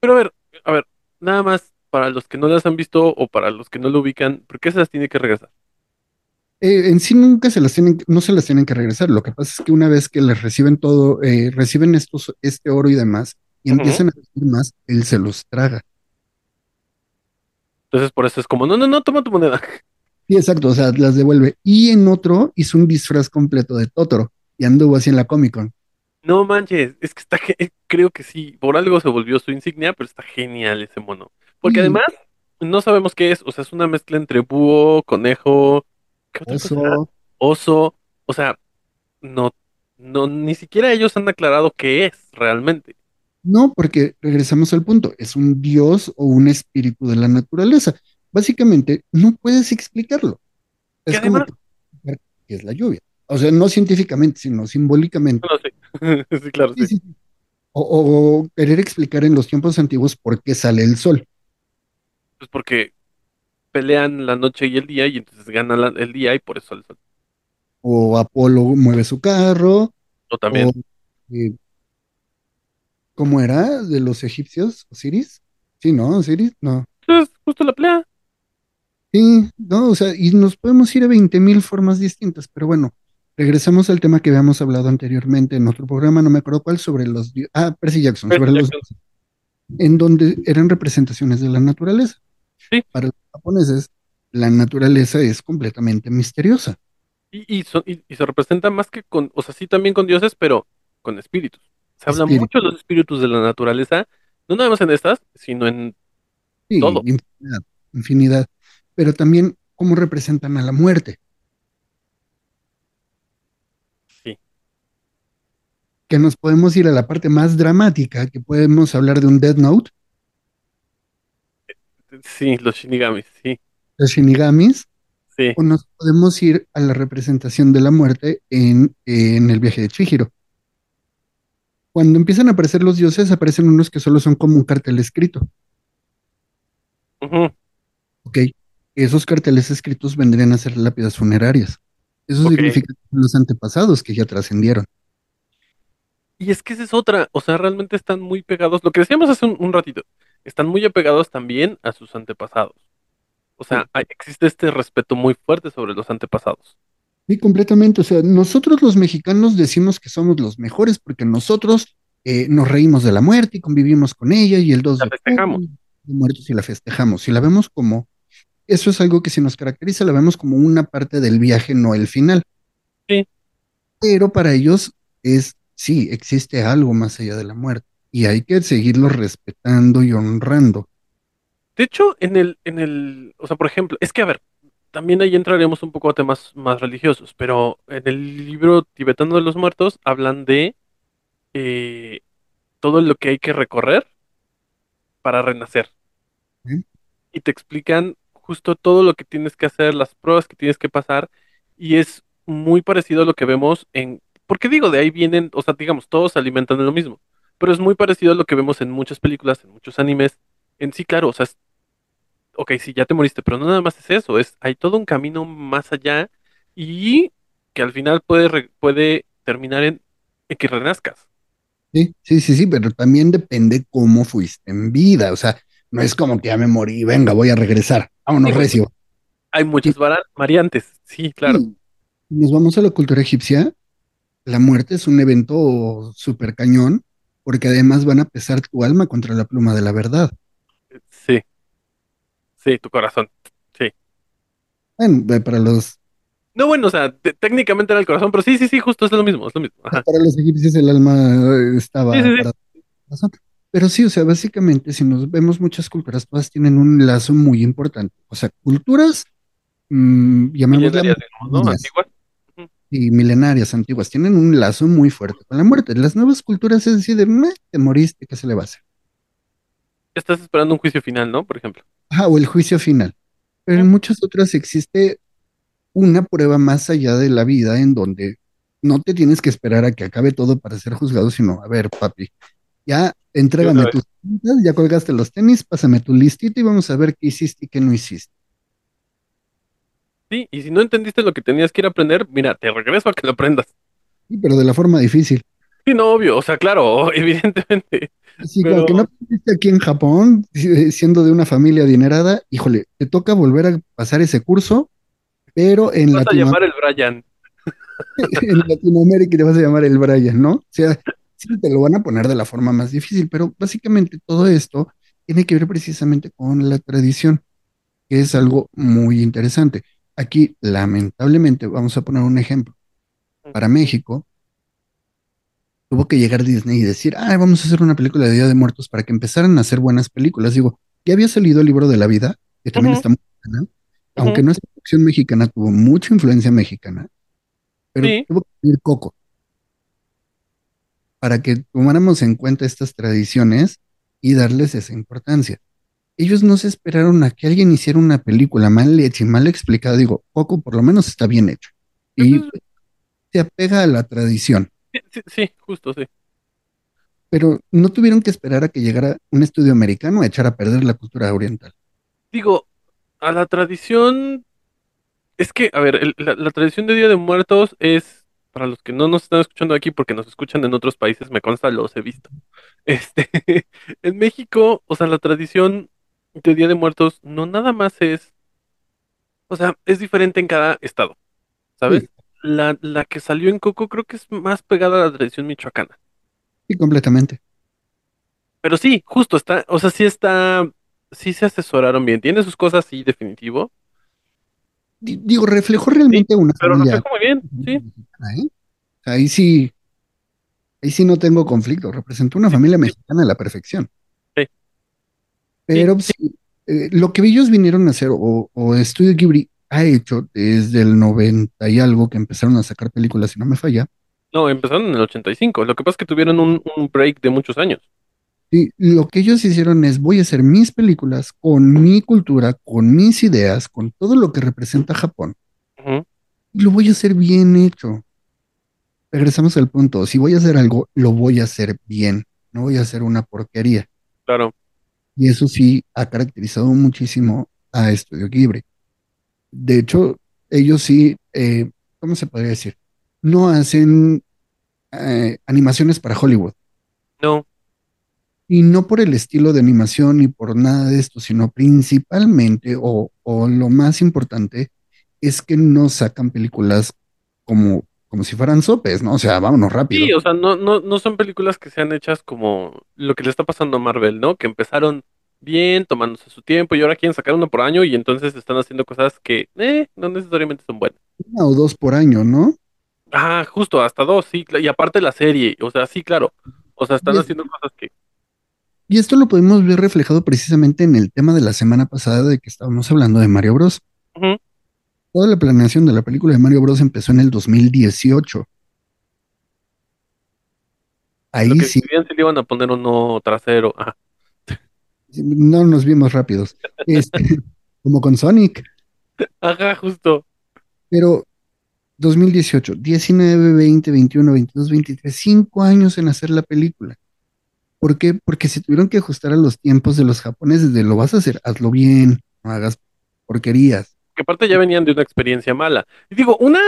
Speaker 4: Pero a ver, a ver, nada más para los que no las han visto o para los que no lo ubican, ¿por qué se las tiene que regresar?
Speaker 3: Eh, en sí nunca se las tienen, no se las tienen que regresar. Lo que pasa es que una vez que les reciben todo, eh, reciben estos, este oro y demás, y empiezan a recibir más, él se los traga.
Speaker 4: Entonces por eso es como, no, no, no, toma tu moneda. [LAUGHS]
Speaker 3: Sí, exacto, o sea, las devuelve. Y en otro hizo un disfraz completo de Totoro y anduvo así en la Comic Con.
Speaker 4: No manches, es que está, eh, creo que sí, por algo se volvió su insignia, pero está genial ese mono. Porque
Speaker 3: Sí.
Speaker 4: además, no sabemos qué es, o sea, es una mezcla entre búho, conejo, ¿Qué otra cosa era? Oso. O sea, no, no, ni siquiera ellos han aclarado qué es realmente.
Speaker 3: No, porque regresamos al punto, es un dios o un espíritu de la naturaleza. Básicamente, no puedes explicarlo. Es como
Speaker 4: además-
Speaker 3: que que es la lluvia. O sea, no científicamente, sino simbólicamente.
Speaker 4: No sé. [LAUGHS] sí, claro, sí.
Speaker 3: Sí, sí, sí. O, o querer explicar en los tiempos antiguos por qué sale el sol.
Speaker 4: Pues porque pelean la noche y el día y entonces ganan la- el día y por eso el sol.
Speaker 3: O Apolo mueve su carro.
Speaker 4: O también.
Speaker 3: o, eh, ¿cómo era? ¿De los egipcios? ¿Osiris? Sí, ¿no? ¿Osiris? No.
Speaker 4: Entonces, justo la pelea.
Speaker 3: Sí, no, o sea, y nos podemos ir a 20 mil formas distintas, pero bueno, regresamos al tema que habíamos hablado anteriormente en otro programa, no me acuerdo cuál, sobre los, di- ah, Percy Jackson,
Speaker 4: Percy
Speaker 3: sobre los,
Speaker 4: Jackson.
Speaker 3: en donde eran representaciones de la naturaleza.
Speaker 4: Sí.
Speaker 3: Para los japoneses, la naturaleza es completamente misteriosa.
Speaker 4: Y, y, y- y se representa más que con, o sea, sí también con dioses, pero con espíritus. Se habla
Speaker 3: Espíritus.
Speaker 4: mucho de los espíritus de la naturaleza, no nada más en estas, sino en
Speaker 3: Sí,
Speaker 4: Todo.
Speaker 3: infinidad, infinidad, pero también cómo representan a la muerte.
Speaker 4: Sí.
Speaker 3: Que nos podemos ir a la parte más dramática, que podemos hablar de un Death Note,
Speaker 4: sí, los shinigamis, sí,
Speaker 3: los Shinigamis,
Speaker 4: sí.
Speaker 3: o nos podemos ir a la representación de la muerte en, en el viaje de Chihiro. Cuando empiezan a aparecer los dioses, aparecen unos que solo son como un cartel escrito.
Speaker 4: Ujú.
Speaker 3: ¿ok? Esos carteles escritos vendrían a ser lápidas funerarias. Eso
Speaker 4: Ok.
Speaker 3: significa que son los antepasados que ya trascendieron.
Speaker 4: Y es que esa es otra, o sea, realmente están muy pegados, lo que decíamos hace un, un ratito, están muy apegados también a sus antepasados. O sea, hay- existe este respeto muy fuerte sobre los antepasados.
Speaker 3: Sí, completamente. O sea, nosotros los mexicanos decimos que somos los mejores porque nosotros eh, nos reímos de la muerte y convivimos con ella y el 2
Speaker 4: La
Speaker 3: de
Speaker 4: festejamos.
Speaker 3: de muertos y la festejamos. Si la vemos como, eso es algo que si nos caracteriza, la vemos como una parte del viaje, no el final.
Speaker 4: Sí.
Speaker 3: Pero para ellos es, sí, existe algo más allá de la muerte y hay que seguirlo respetando y honrando.
Speaker 4: De hecho, en el, en el, o sea, por ejemplo, es que a ver, también ahí entraremos un poco a temas más religiosos, pero en el libro tibetano de los muertos hablan de eh, todo lo que hay que recorrer para renacer. Y te explican justo todo lo que tienes que hacer, las pruebas que tienes que pasar, y es muy parecido a lo que vemos en, porque digo, de ahí vienen, o sea, digamos, todos se alimentan de lo mismo, pero es muy parecido a lo que vemos en muchas películas, en muchos animes, en sí, claro, o sea, es- ok, sí, ya te moriste, pero no nada más es eso, es, hay todo un camino más allá y que al final puede, puede terminar en, en que renazcas.
Speaker 3: Sí, sí, sí, sí, pero también depende cómo fuiste en vida. O sea, no es como que ya me morí, venga, voy a regresar. Vámonos,
Speaker 4: Sí,
Speaker 3: recio.
Speaker 4: Hay muchas variantes, sí, claro.
Speaker 3: Nos vamos a la cultura egipcia. La muerte es un evento súper cañón, porque además van a pesar tu alma contra la pluma de la verdad.
Speaker 4: Sí, sí, tu corazón, sí.
Speaker 3: Bueno, para los,
Speaker 4: No, bueno, o sea, te- técnicamente era el corazón, pero sí, sí, sí, justo es lo mismo, es lo mismo. Ajá.
Speaker 3: para los egipcios el alma eh, estaba
Speaker 4: Sí, sí,
Speaker 3: para. Pero sí, o sea, básicamente, si nos vemos muchas culturas, todas tienen un lazo muy importante. O sea, culturas, mm, llamémoslas
Speaker 4: ¿no? Antiguas.
Speaker 3: Y milenarias antiguas tienen un lazo muy fuerte con la muerte. Las nuevas culturas es decir, de, "Meh, te moriste, ¿qué se le va a hacer?
Speaker 4: Estás esperando un juicio final, ¿no? Por ejemplo.
Speaker 3: Ajá, o el juicio final. Pero en muchas otras existe una prueba más allá de la vida en donde no te tienes que esperar a que acabe todo para ser juzgado, sino, a ver, papi, ya entrégame tus cuentas, ya colgaste los tenis, pásame tu listita y vamos a ver qué hiciste y qué no hiciste.
Speaker 4: Sí, y si no entendiste lo que tenías que ir a aprender, mira, te regreso a que lo aprendas.
Speaker 3: Sí, pero de la forma difícil.
Speaker 4: Sí, no, obvio, o sea, claro, [LAUGHS] evidentemente.
Speaker 3: Sí,
Speaker 4: Pero-
Speaker 3: como que no aprendiste aquí en Japón, si- siendo de una familia adinerada, híjole, te toca volver a pasar ese curso, pero en,
Speaker 4: Vas a llamar el Brian. [LAUGHS]
Speaker 3: en Latinoamérica te vas a llamar el Brian, ¿no? O sea, sí te lo van a poner de la forma más difícil, pero básicamente todo esto tiene que ver precisamente con la tradición, que es algo muy interesante. Aquí, lamentablemente, vamos a poner un ejemplo. Para México, tuvo que llegar Disney y decir, ah, vamos a hacer una película de Día de Muertos para que empezaran a hacer buenas películas. Digo, ya había salido el libro de la vida, que también está muy buena, aunque
Speaker 4: Ujú.
Speaker 3: no es producción mexicana tuvo mucha influencia mexicana, pero
Speaker 4: Sí.
Speaker 3: tuvo que venir Coco para que tomáramos en cuenta estas tradiciones y darles esa importancia. Ellos no se esperaron a que alguien hiciera una película mal hecha y mal explicada. Digo, Coco por lo menos está bien hecho y se apega a la tradición,
Speaker 4: Sí, sí, sí, justo, sí.
Speaker 3: pero no tuvieron que esperar a que llegara un estudio americano a echar a perder la cultura oriental.
Speaker 4: Digo, a la tradición. Es que, a ver, el- la, la tradición de Día de Muertos es. Para los que no nos están escuchando aquí, porque nos escuchan en otros países, me consta, los he visto. [LAUGHS] Este, en México, o sea, la tradición de Día de Muertos no nada más es. O sea, es diferente en cada estado, ¿sabes? La, la que salió en Coco creo que es más pegada a la tradición michoacana.
Speaker 3: Sí, completamente.
Speaker 4: Pero sí, justo está, o sea, sí está, sí se asesoraron bien. Tiene sus cosas, sí, definitivo.
Speaker 3: Di- Digo, reflejó realmente una
Speaker 4: Pero
Speaker 3: familia.
Speaker 4: refleja muy bien, sí.
Speaker 3: ¿eh? Ahí sí, ahí sí no tengo conflicto. Representó una familia mexicana a la perfección. Pero sí, eh, lo que ellos vinieron a hacer, o, o Estudio Ghibli ha hecho desde el 90 y algo que empezaron a sacar películas, si no me falla,
Speaker 4: No, empezaron en el 85. Lo que pasa es que tuvieron un, un break de muchos años.
Speaker 3: Sí, lo que ellos hicieron es voy a hacer mis películas con mi cultura, con mis ideas, con todo lo que representa Japón. Y lo voy a hacer bien hecho. Regresamos al punto, si voy a hacer algo, lo voy a hacer bien, no voy a hacer una porquería.
Speaker 4: Claro.
Speaker 3: Y eso sí ha caracterizado muchísimo a Estudio Ghibli. De hecho, ellos sí, eh, ¿cómo se podría decir? No hacen eh, animaciones para Hollywood.
Speaker 4: No,
Speaker 3: Y no por el estilo de animación ni por nada de esto, sino principalmente, o, o lo más importante, es que no sacan películas como, como si fueran sopes, ¿no? O sea, vámonos rápido.
Speaker 4: sí, o sea, no, no, no son películas que sean hechas como lo que le está pasando a Marvel, ¿no? Que empezaron bien, tomándose su tiempo y ahora quieren sacar uno por año y entonces están haciendo cosas que, eh, no necesariamente son buenas.
Speaker 3: Una o dos por año, ¿no?
Speaker 4: Ah, justo, hasta dos, sí, y aparte la serie, o sea, sí, claro. O sea, están
Speaker 3: Y es-
Speaker 4: haciendo cosas que,
Speaker 3: Y esto lo podemos ver reflejado precisamente en el tema de la semana pasada de que estábamos hablando de Mario Bros.
Speaker 4: Ujú.
Speaker 3: Toda la planeación de la película de Mario Bros. empezó en el 2018. Ahí
Speaker 4: lo que
Speaker 3: sí,
Speaker 4: decían si le iban a poner uno trasero. Ajá.
Speaker 3: no nos vimos rápidos. Este, [LAUGHS] como con Sonic.
Speaker 4: Ajá, justo.
Speaker 3: Pero 2018, 19, 20, 21, 22, 23, cinco años en hacer la película. ¿Por qué? Porque se tuvieron que ajustar a los tiempos de los japoneses de lo vas a hacer, hazlo bien, no hagas porquerías.
Speaker 4: Que aparte ya venían de una experiencia mala. Y digo, una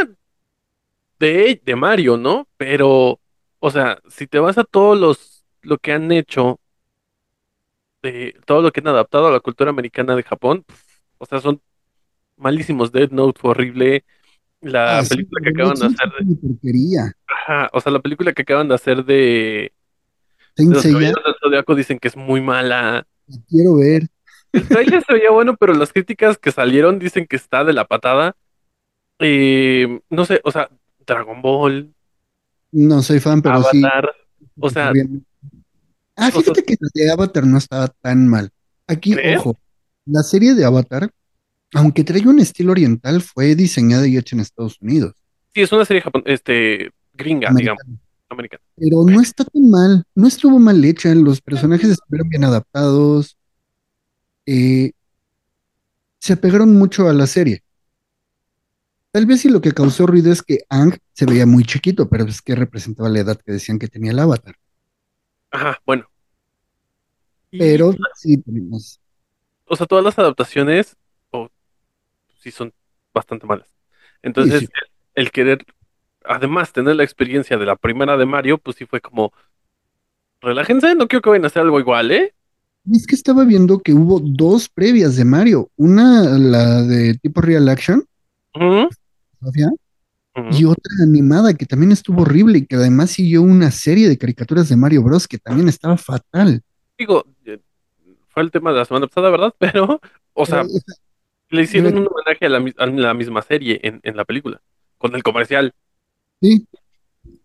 Speaker 4: de, de Mario, ¿no? Pero, o sea, si te vas a todos los, lo que han hecho, de todo lo que han adaptado a la cultura americana de Japón, o sea, son malísimos. Death Note fue horrible. La
Speaker 3: Ah, sí,
Speaker 4: película que acaban de hacer
Speaker 3: sí, porquería.
Speaker 4: Ajá, o sea, la película que acaban de hacer de, de los del Zodiaco dicen que es muy mala.
Speaker 3: la quiero ver.
Speaker 4: El trailer se veía bueno, pero las críticas que salieron dicen que está de la patada. Eh, no sé, o sea, Dragon Ball,
Speaker 3: No soy fan, pero sí.
Speaker 4: Avatar, o sea,
Speaker 3: Ah, fíjate que la de Avatar no estaba tan mal. Aquí,
Speaker 4: ¿Crees?
Speaker 3: ojo, la serie de Avatar, aunque trae un estilo oriental, fue diseñada y hecha en Estados Unidos.
Speaker 4: sí, es una serie japon este, gringa, digamos, americana.
Speaker 3: Pero no está tan mal, no estuvo mal hecha, los personajes estuvieron bien adaptados, eh, se apegaron mucho a la serie. Tal vez si lo que causó ruido es que Ang se veía muy chiquito, pero es que representaba la edad que decían que tenía el avatar.
Speaker 4: Ajá, bueno.
Speaker 3: Pero sí tenemos.
Speaker 4: O sea, todas las adaptaciones, o sí son bastante malas. Entonces,
Speaker 3: Sí, sí.
Speaker 4: El, el querer, además, tener la experiencia de la primera de Mario, pues sí fue como, relájense, no quiero que vayan a hacer algo igual, ¿eh?
Speaker 3: Es que estaba viendo que hubo dos previas de Mario. Una, la de tipo real action, y otra animada que también estuvo horrible y que además siguió una serie de caricaturas de Mario Bros. que también estaba fatal.
Speaker 4: Digo, eh, fue el tema de la semana pasada, ¿verdad? [LAUGHS] Pero, o sea,
Speaker 3: Pero,
Speaker 4: le hicieron un homenaje a la, mis- a la misma serie en, en la película, con el comercial.
Speaker 3: Sí.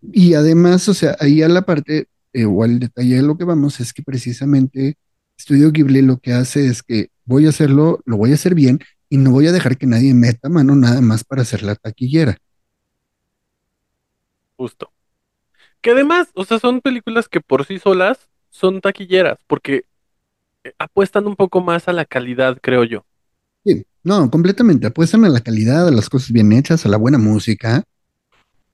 Speaker 3: Y además, o sea, ahí a la parte, eh, o al detalle de lo que vamos, es que precisamente Estudio Ghibli lo que hace es que voy a hacerlo, lo voy a hacer bien, y no voy a dejar que nadie meta mano nada más para hacer la taquillera.
Speaker 4: Justo. Que además, o sea, son películas que por sí solas son taquilleras, porque eh, apuestan un poco más a la calidad, creo yo.
Speaker 3: Sí, no, completamente. Apuestan a la calidad, a las cosas bien hechas, a la buena música.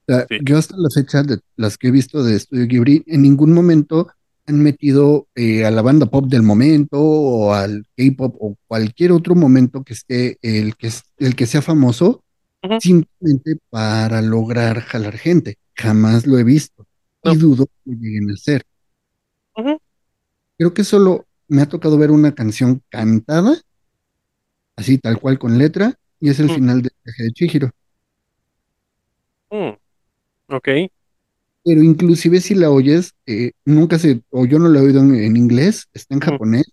Speaker 3: O sea, Yo hasta la fecha de las que he visto de Estudio Ghibli, en ningún momento han metido eh, a la banda pop del momento o al K-pop o cualquier otro momento que esté el que, el que sea famoso, simplemente para lograr jalar gente. Jamás lo he visto y dudo que lleguen a hacer. Creo que solo me ha tocado ver una canción cantada, así tal cual con letra, y es el final del viaje de Chihiro.
Speaker 4: Mm, Ok.
Speaker 3: Pero inclusive si la oyes, eh, nunca se, o yo no la he oído en, en inglés, está en japonés,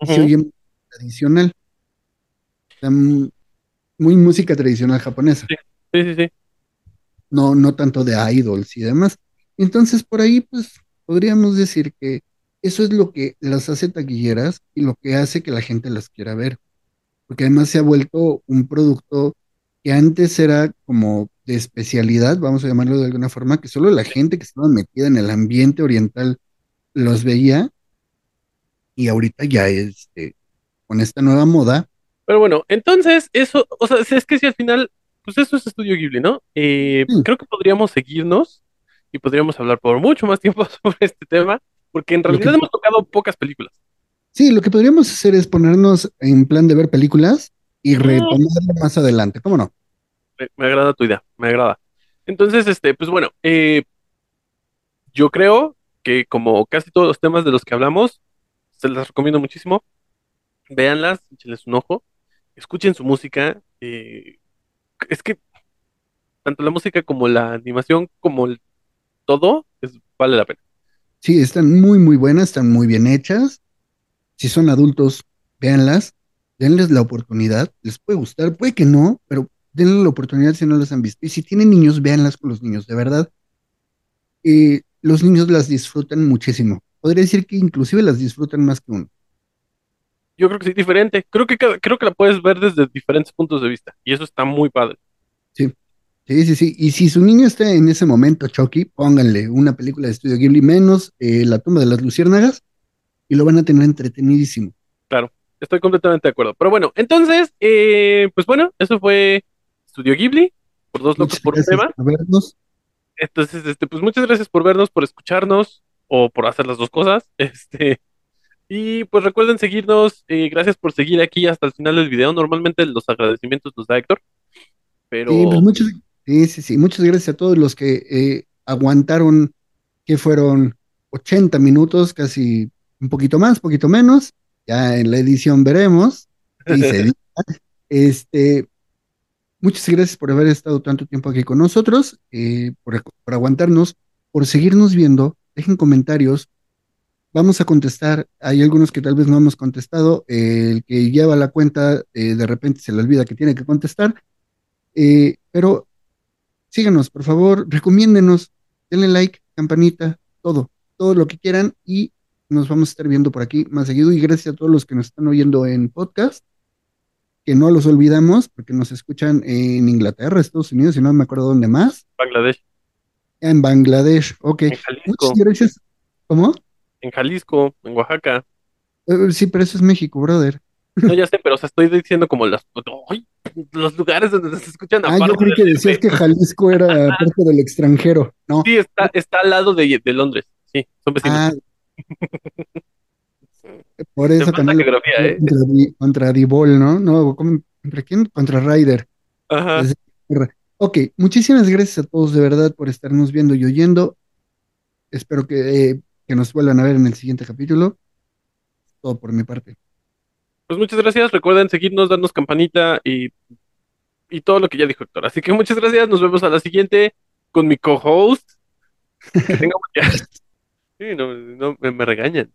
Speaker 3: y se oye muy tradicional. Está muy música tradicional japonesa.
Speaker 4: Sí, sí, sí.
Speaker 3: No, no tanto de idols y demás. Entonces, por ahí, pues, podríamos decir que eso es lo que las hace taquilleras y lo que hace que la gente las quiera ver. Porque además se ha vuelto un producto que antes era como de especialidad, vamos a llamarlo de alguna forma, que solo la gente que estaba metida en el ambiente oriental los veía y ahorita ya este, con esta nueva moda,
Speaker 4: Pero bueno, entonces, eso, o sea, es que si al final, pues eso es Estudio Ghibli, ¿no? Eh, Creo que podríamos seguirnos y podríamos hablar por mucho más tiempo [LAUGHS] sobre este tema, porque en realidad
Speaker 3: que-
Speaker 4: hemos tocado pocas películas.
Speaker 3: sí, lo que podríamos hacer es ponernos en plan de ver películas y retomarlo más adelante, ¿cómo no?
Speaker 4: Me, agrada tu idea, me agrada. Entonces, este, pues bueno, eh, yo creo que como casi todos los temas de los que hablamos, se las recomiendo muchísimo. Véanlas, échenles un ojo, escuchen su música. eh, es que tanto la música como la animación, como el todo, es- vale la pena.
Speaker 3: Sí, están muy, muy buenas, están muy bien hechas. Si son adultos, véanlas, denles la oportunidad, les puede gustar, puede que no, pero denle la oportunidad si no las han visto. Y si tienen niños, véanlas con los niños, de verdad. Eh, los niños las disfrutan muchísimo. Podría decir que inclusive las disfrutan más que uno.
Speaker 4: Yo creo que sí, diferente. Creo que, creo que la puedes ver desde diferentes puntos de vista, y eso está muy padre.
Speaker 3: Sí, sí, sí, sí. Y si su niño está en ese momento, Chucky, pónganle una película de estudio Ghibli menos eh, La tumba de las luciérnagas y lo van a tener entretenidísimo.
Speaker 4: Claro, estoy completamente de acuerdo. Pero bueno, entonces, eh, pues bueno, eso fue Estudio Ghibli, por dos locos
Speaker 3: Muchas
Speaker 4: por un tema.
Speaker 3: por vernos.
Speaker 4: Entonces, este, pues muchas gracias por vernos, por escucharnos o por hacer las dos cosas. [LAUGHS] Este, y pues recuerden seguirnos. eh, gracias por seguir aquí hasta el final del video. Normalmente los agradecimientos los da Héctor, pero
Speaker 3: Sí, pues muchas, sí, sí, sí, muchas gracias a todos los que eh, aguantaron, que fueron 80 minutos, casi un poquito más, poquito menos. Ya en la edición veremos. si se. [LAUGHS] Este, muchas gracias por haber estado tanto tiempo aquí con nosotros, eh, por, aguantarnos, por seguirnos viendo. Dejen comentarios. Vamos a contestar. Hay algunos que tal vez no hemos contestado. el que lleva la cuenta, eh, de repente se le olvida que tiene que contestar. Eh, pero síganos, por favor, recomiéndenos, denle like, campanita, todo, todo lo que quieran y nos vamos a estar viendo por aquí más seguido. Y gracias a todos los que nos están oyendo en podcast, que no los olvidamos porque nos escuchan en Inglaterra, Estados Unidos y no me acuerdo dónde más.
Speaker 4: Bangladesh,
Speaker 3: En Bangladesh, ok. Muchas gracias. ¿Cómo?
Speaker 4: en Jalisco, en Oaxaca.
Speaker 3: Eh, sí, pero eso es México, brother.
Speaker 4: No, ya sé, pero o sea, estoy diciendo como las, ¡ay! los lugares donde nos escuchan
Speaker 3: Ah,
Speaker 4: aparte
Speaker 3: yo
Speaker 4: del
Speaker 3: que decías que Jalisco era [LAUGHS] parte del extranjero. No.
Speaker 4: Sí, está, está al lado de, de Londres. Sí, son vecinos.
Speaker 3: Ah, [LAUGHS] por eso también
Speaker 4: ¿eh?
Speaker 3: contra, contra Dibol, ¿no? No, ¿cómo- ¿contra quién? Contra Ryder.
Speaker 4: Ajá.
Speaker 3: Ok, muchísimas gracias a todos de verdad por estarnos viendo y oyendo. Espero que, eh, que nos vuelvan a ver en el siguiente capítulo. Todo por mi parte.
Speaker 4: Pues muchas gracias. Recuerden seguirnos, darnos campanita y, y todo lo que ya dijo Héctor. Así que muchas gracias. Nos vemos a la siguiente con mi co-host. Que tenga. [LAUGHS] Sí, no, no, me, me regañan.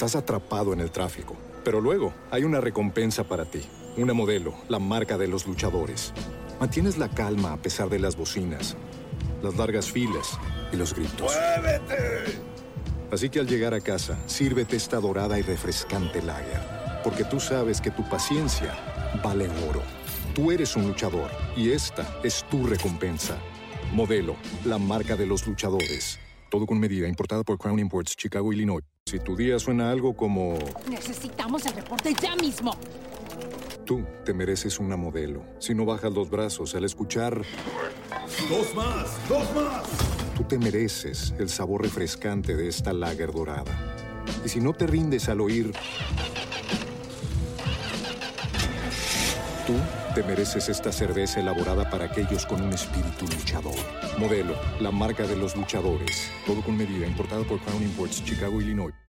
Speaker 9: Estás atrapado en el tráfico, pero luego hay una recompensa para ti. una modelo, la marca de los luchadores. Mantienes la calma a pesar de las bocinas, las largas filas y los gritos.
Speaker 10: ¡Muévete!
Speaker 9: Así que al llegar a casa, sírvete esta dorada y refrescante lager. Porque tú sabes que tu paciencia vale oro. Tú eres un luchador y esta es tu recompensa. Modelo, la marca de los luchadores. Todo con medida, importada por Crown Imports, Chicago, Illinois. Si tu día suena algo como...
Speaker 11: Necesitamos el reporte ya mismo.
Speaker 9: Tú te mereces una modelo. Si no bajas los brazos al escuchar...
Speaker 10: ¡Dos más! ¡Dos más!
Speaker 9: Tú te mereces el sabor refrescante de esta lager dorada. Y si no te rindes al oír... Tú te mereces esta cerveza elaborada para aquellos con un espíritu luchador. Modelo, la marca de los luchadores. Todo con medida, importada por Crown Imports, Chicago, Illinois.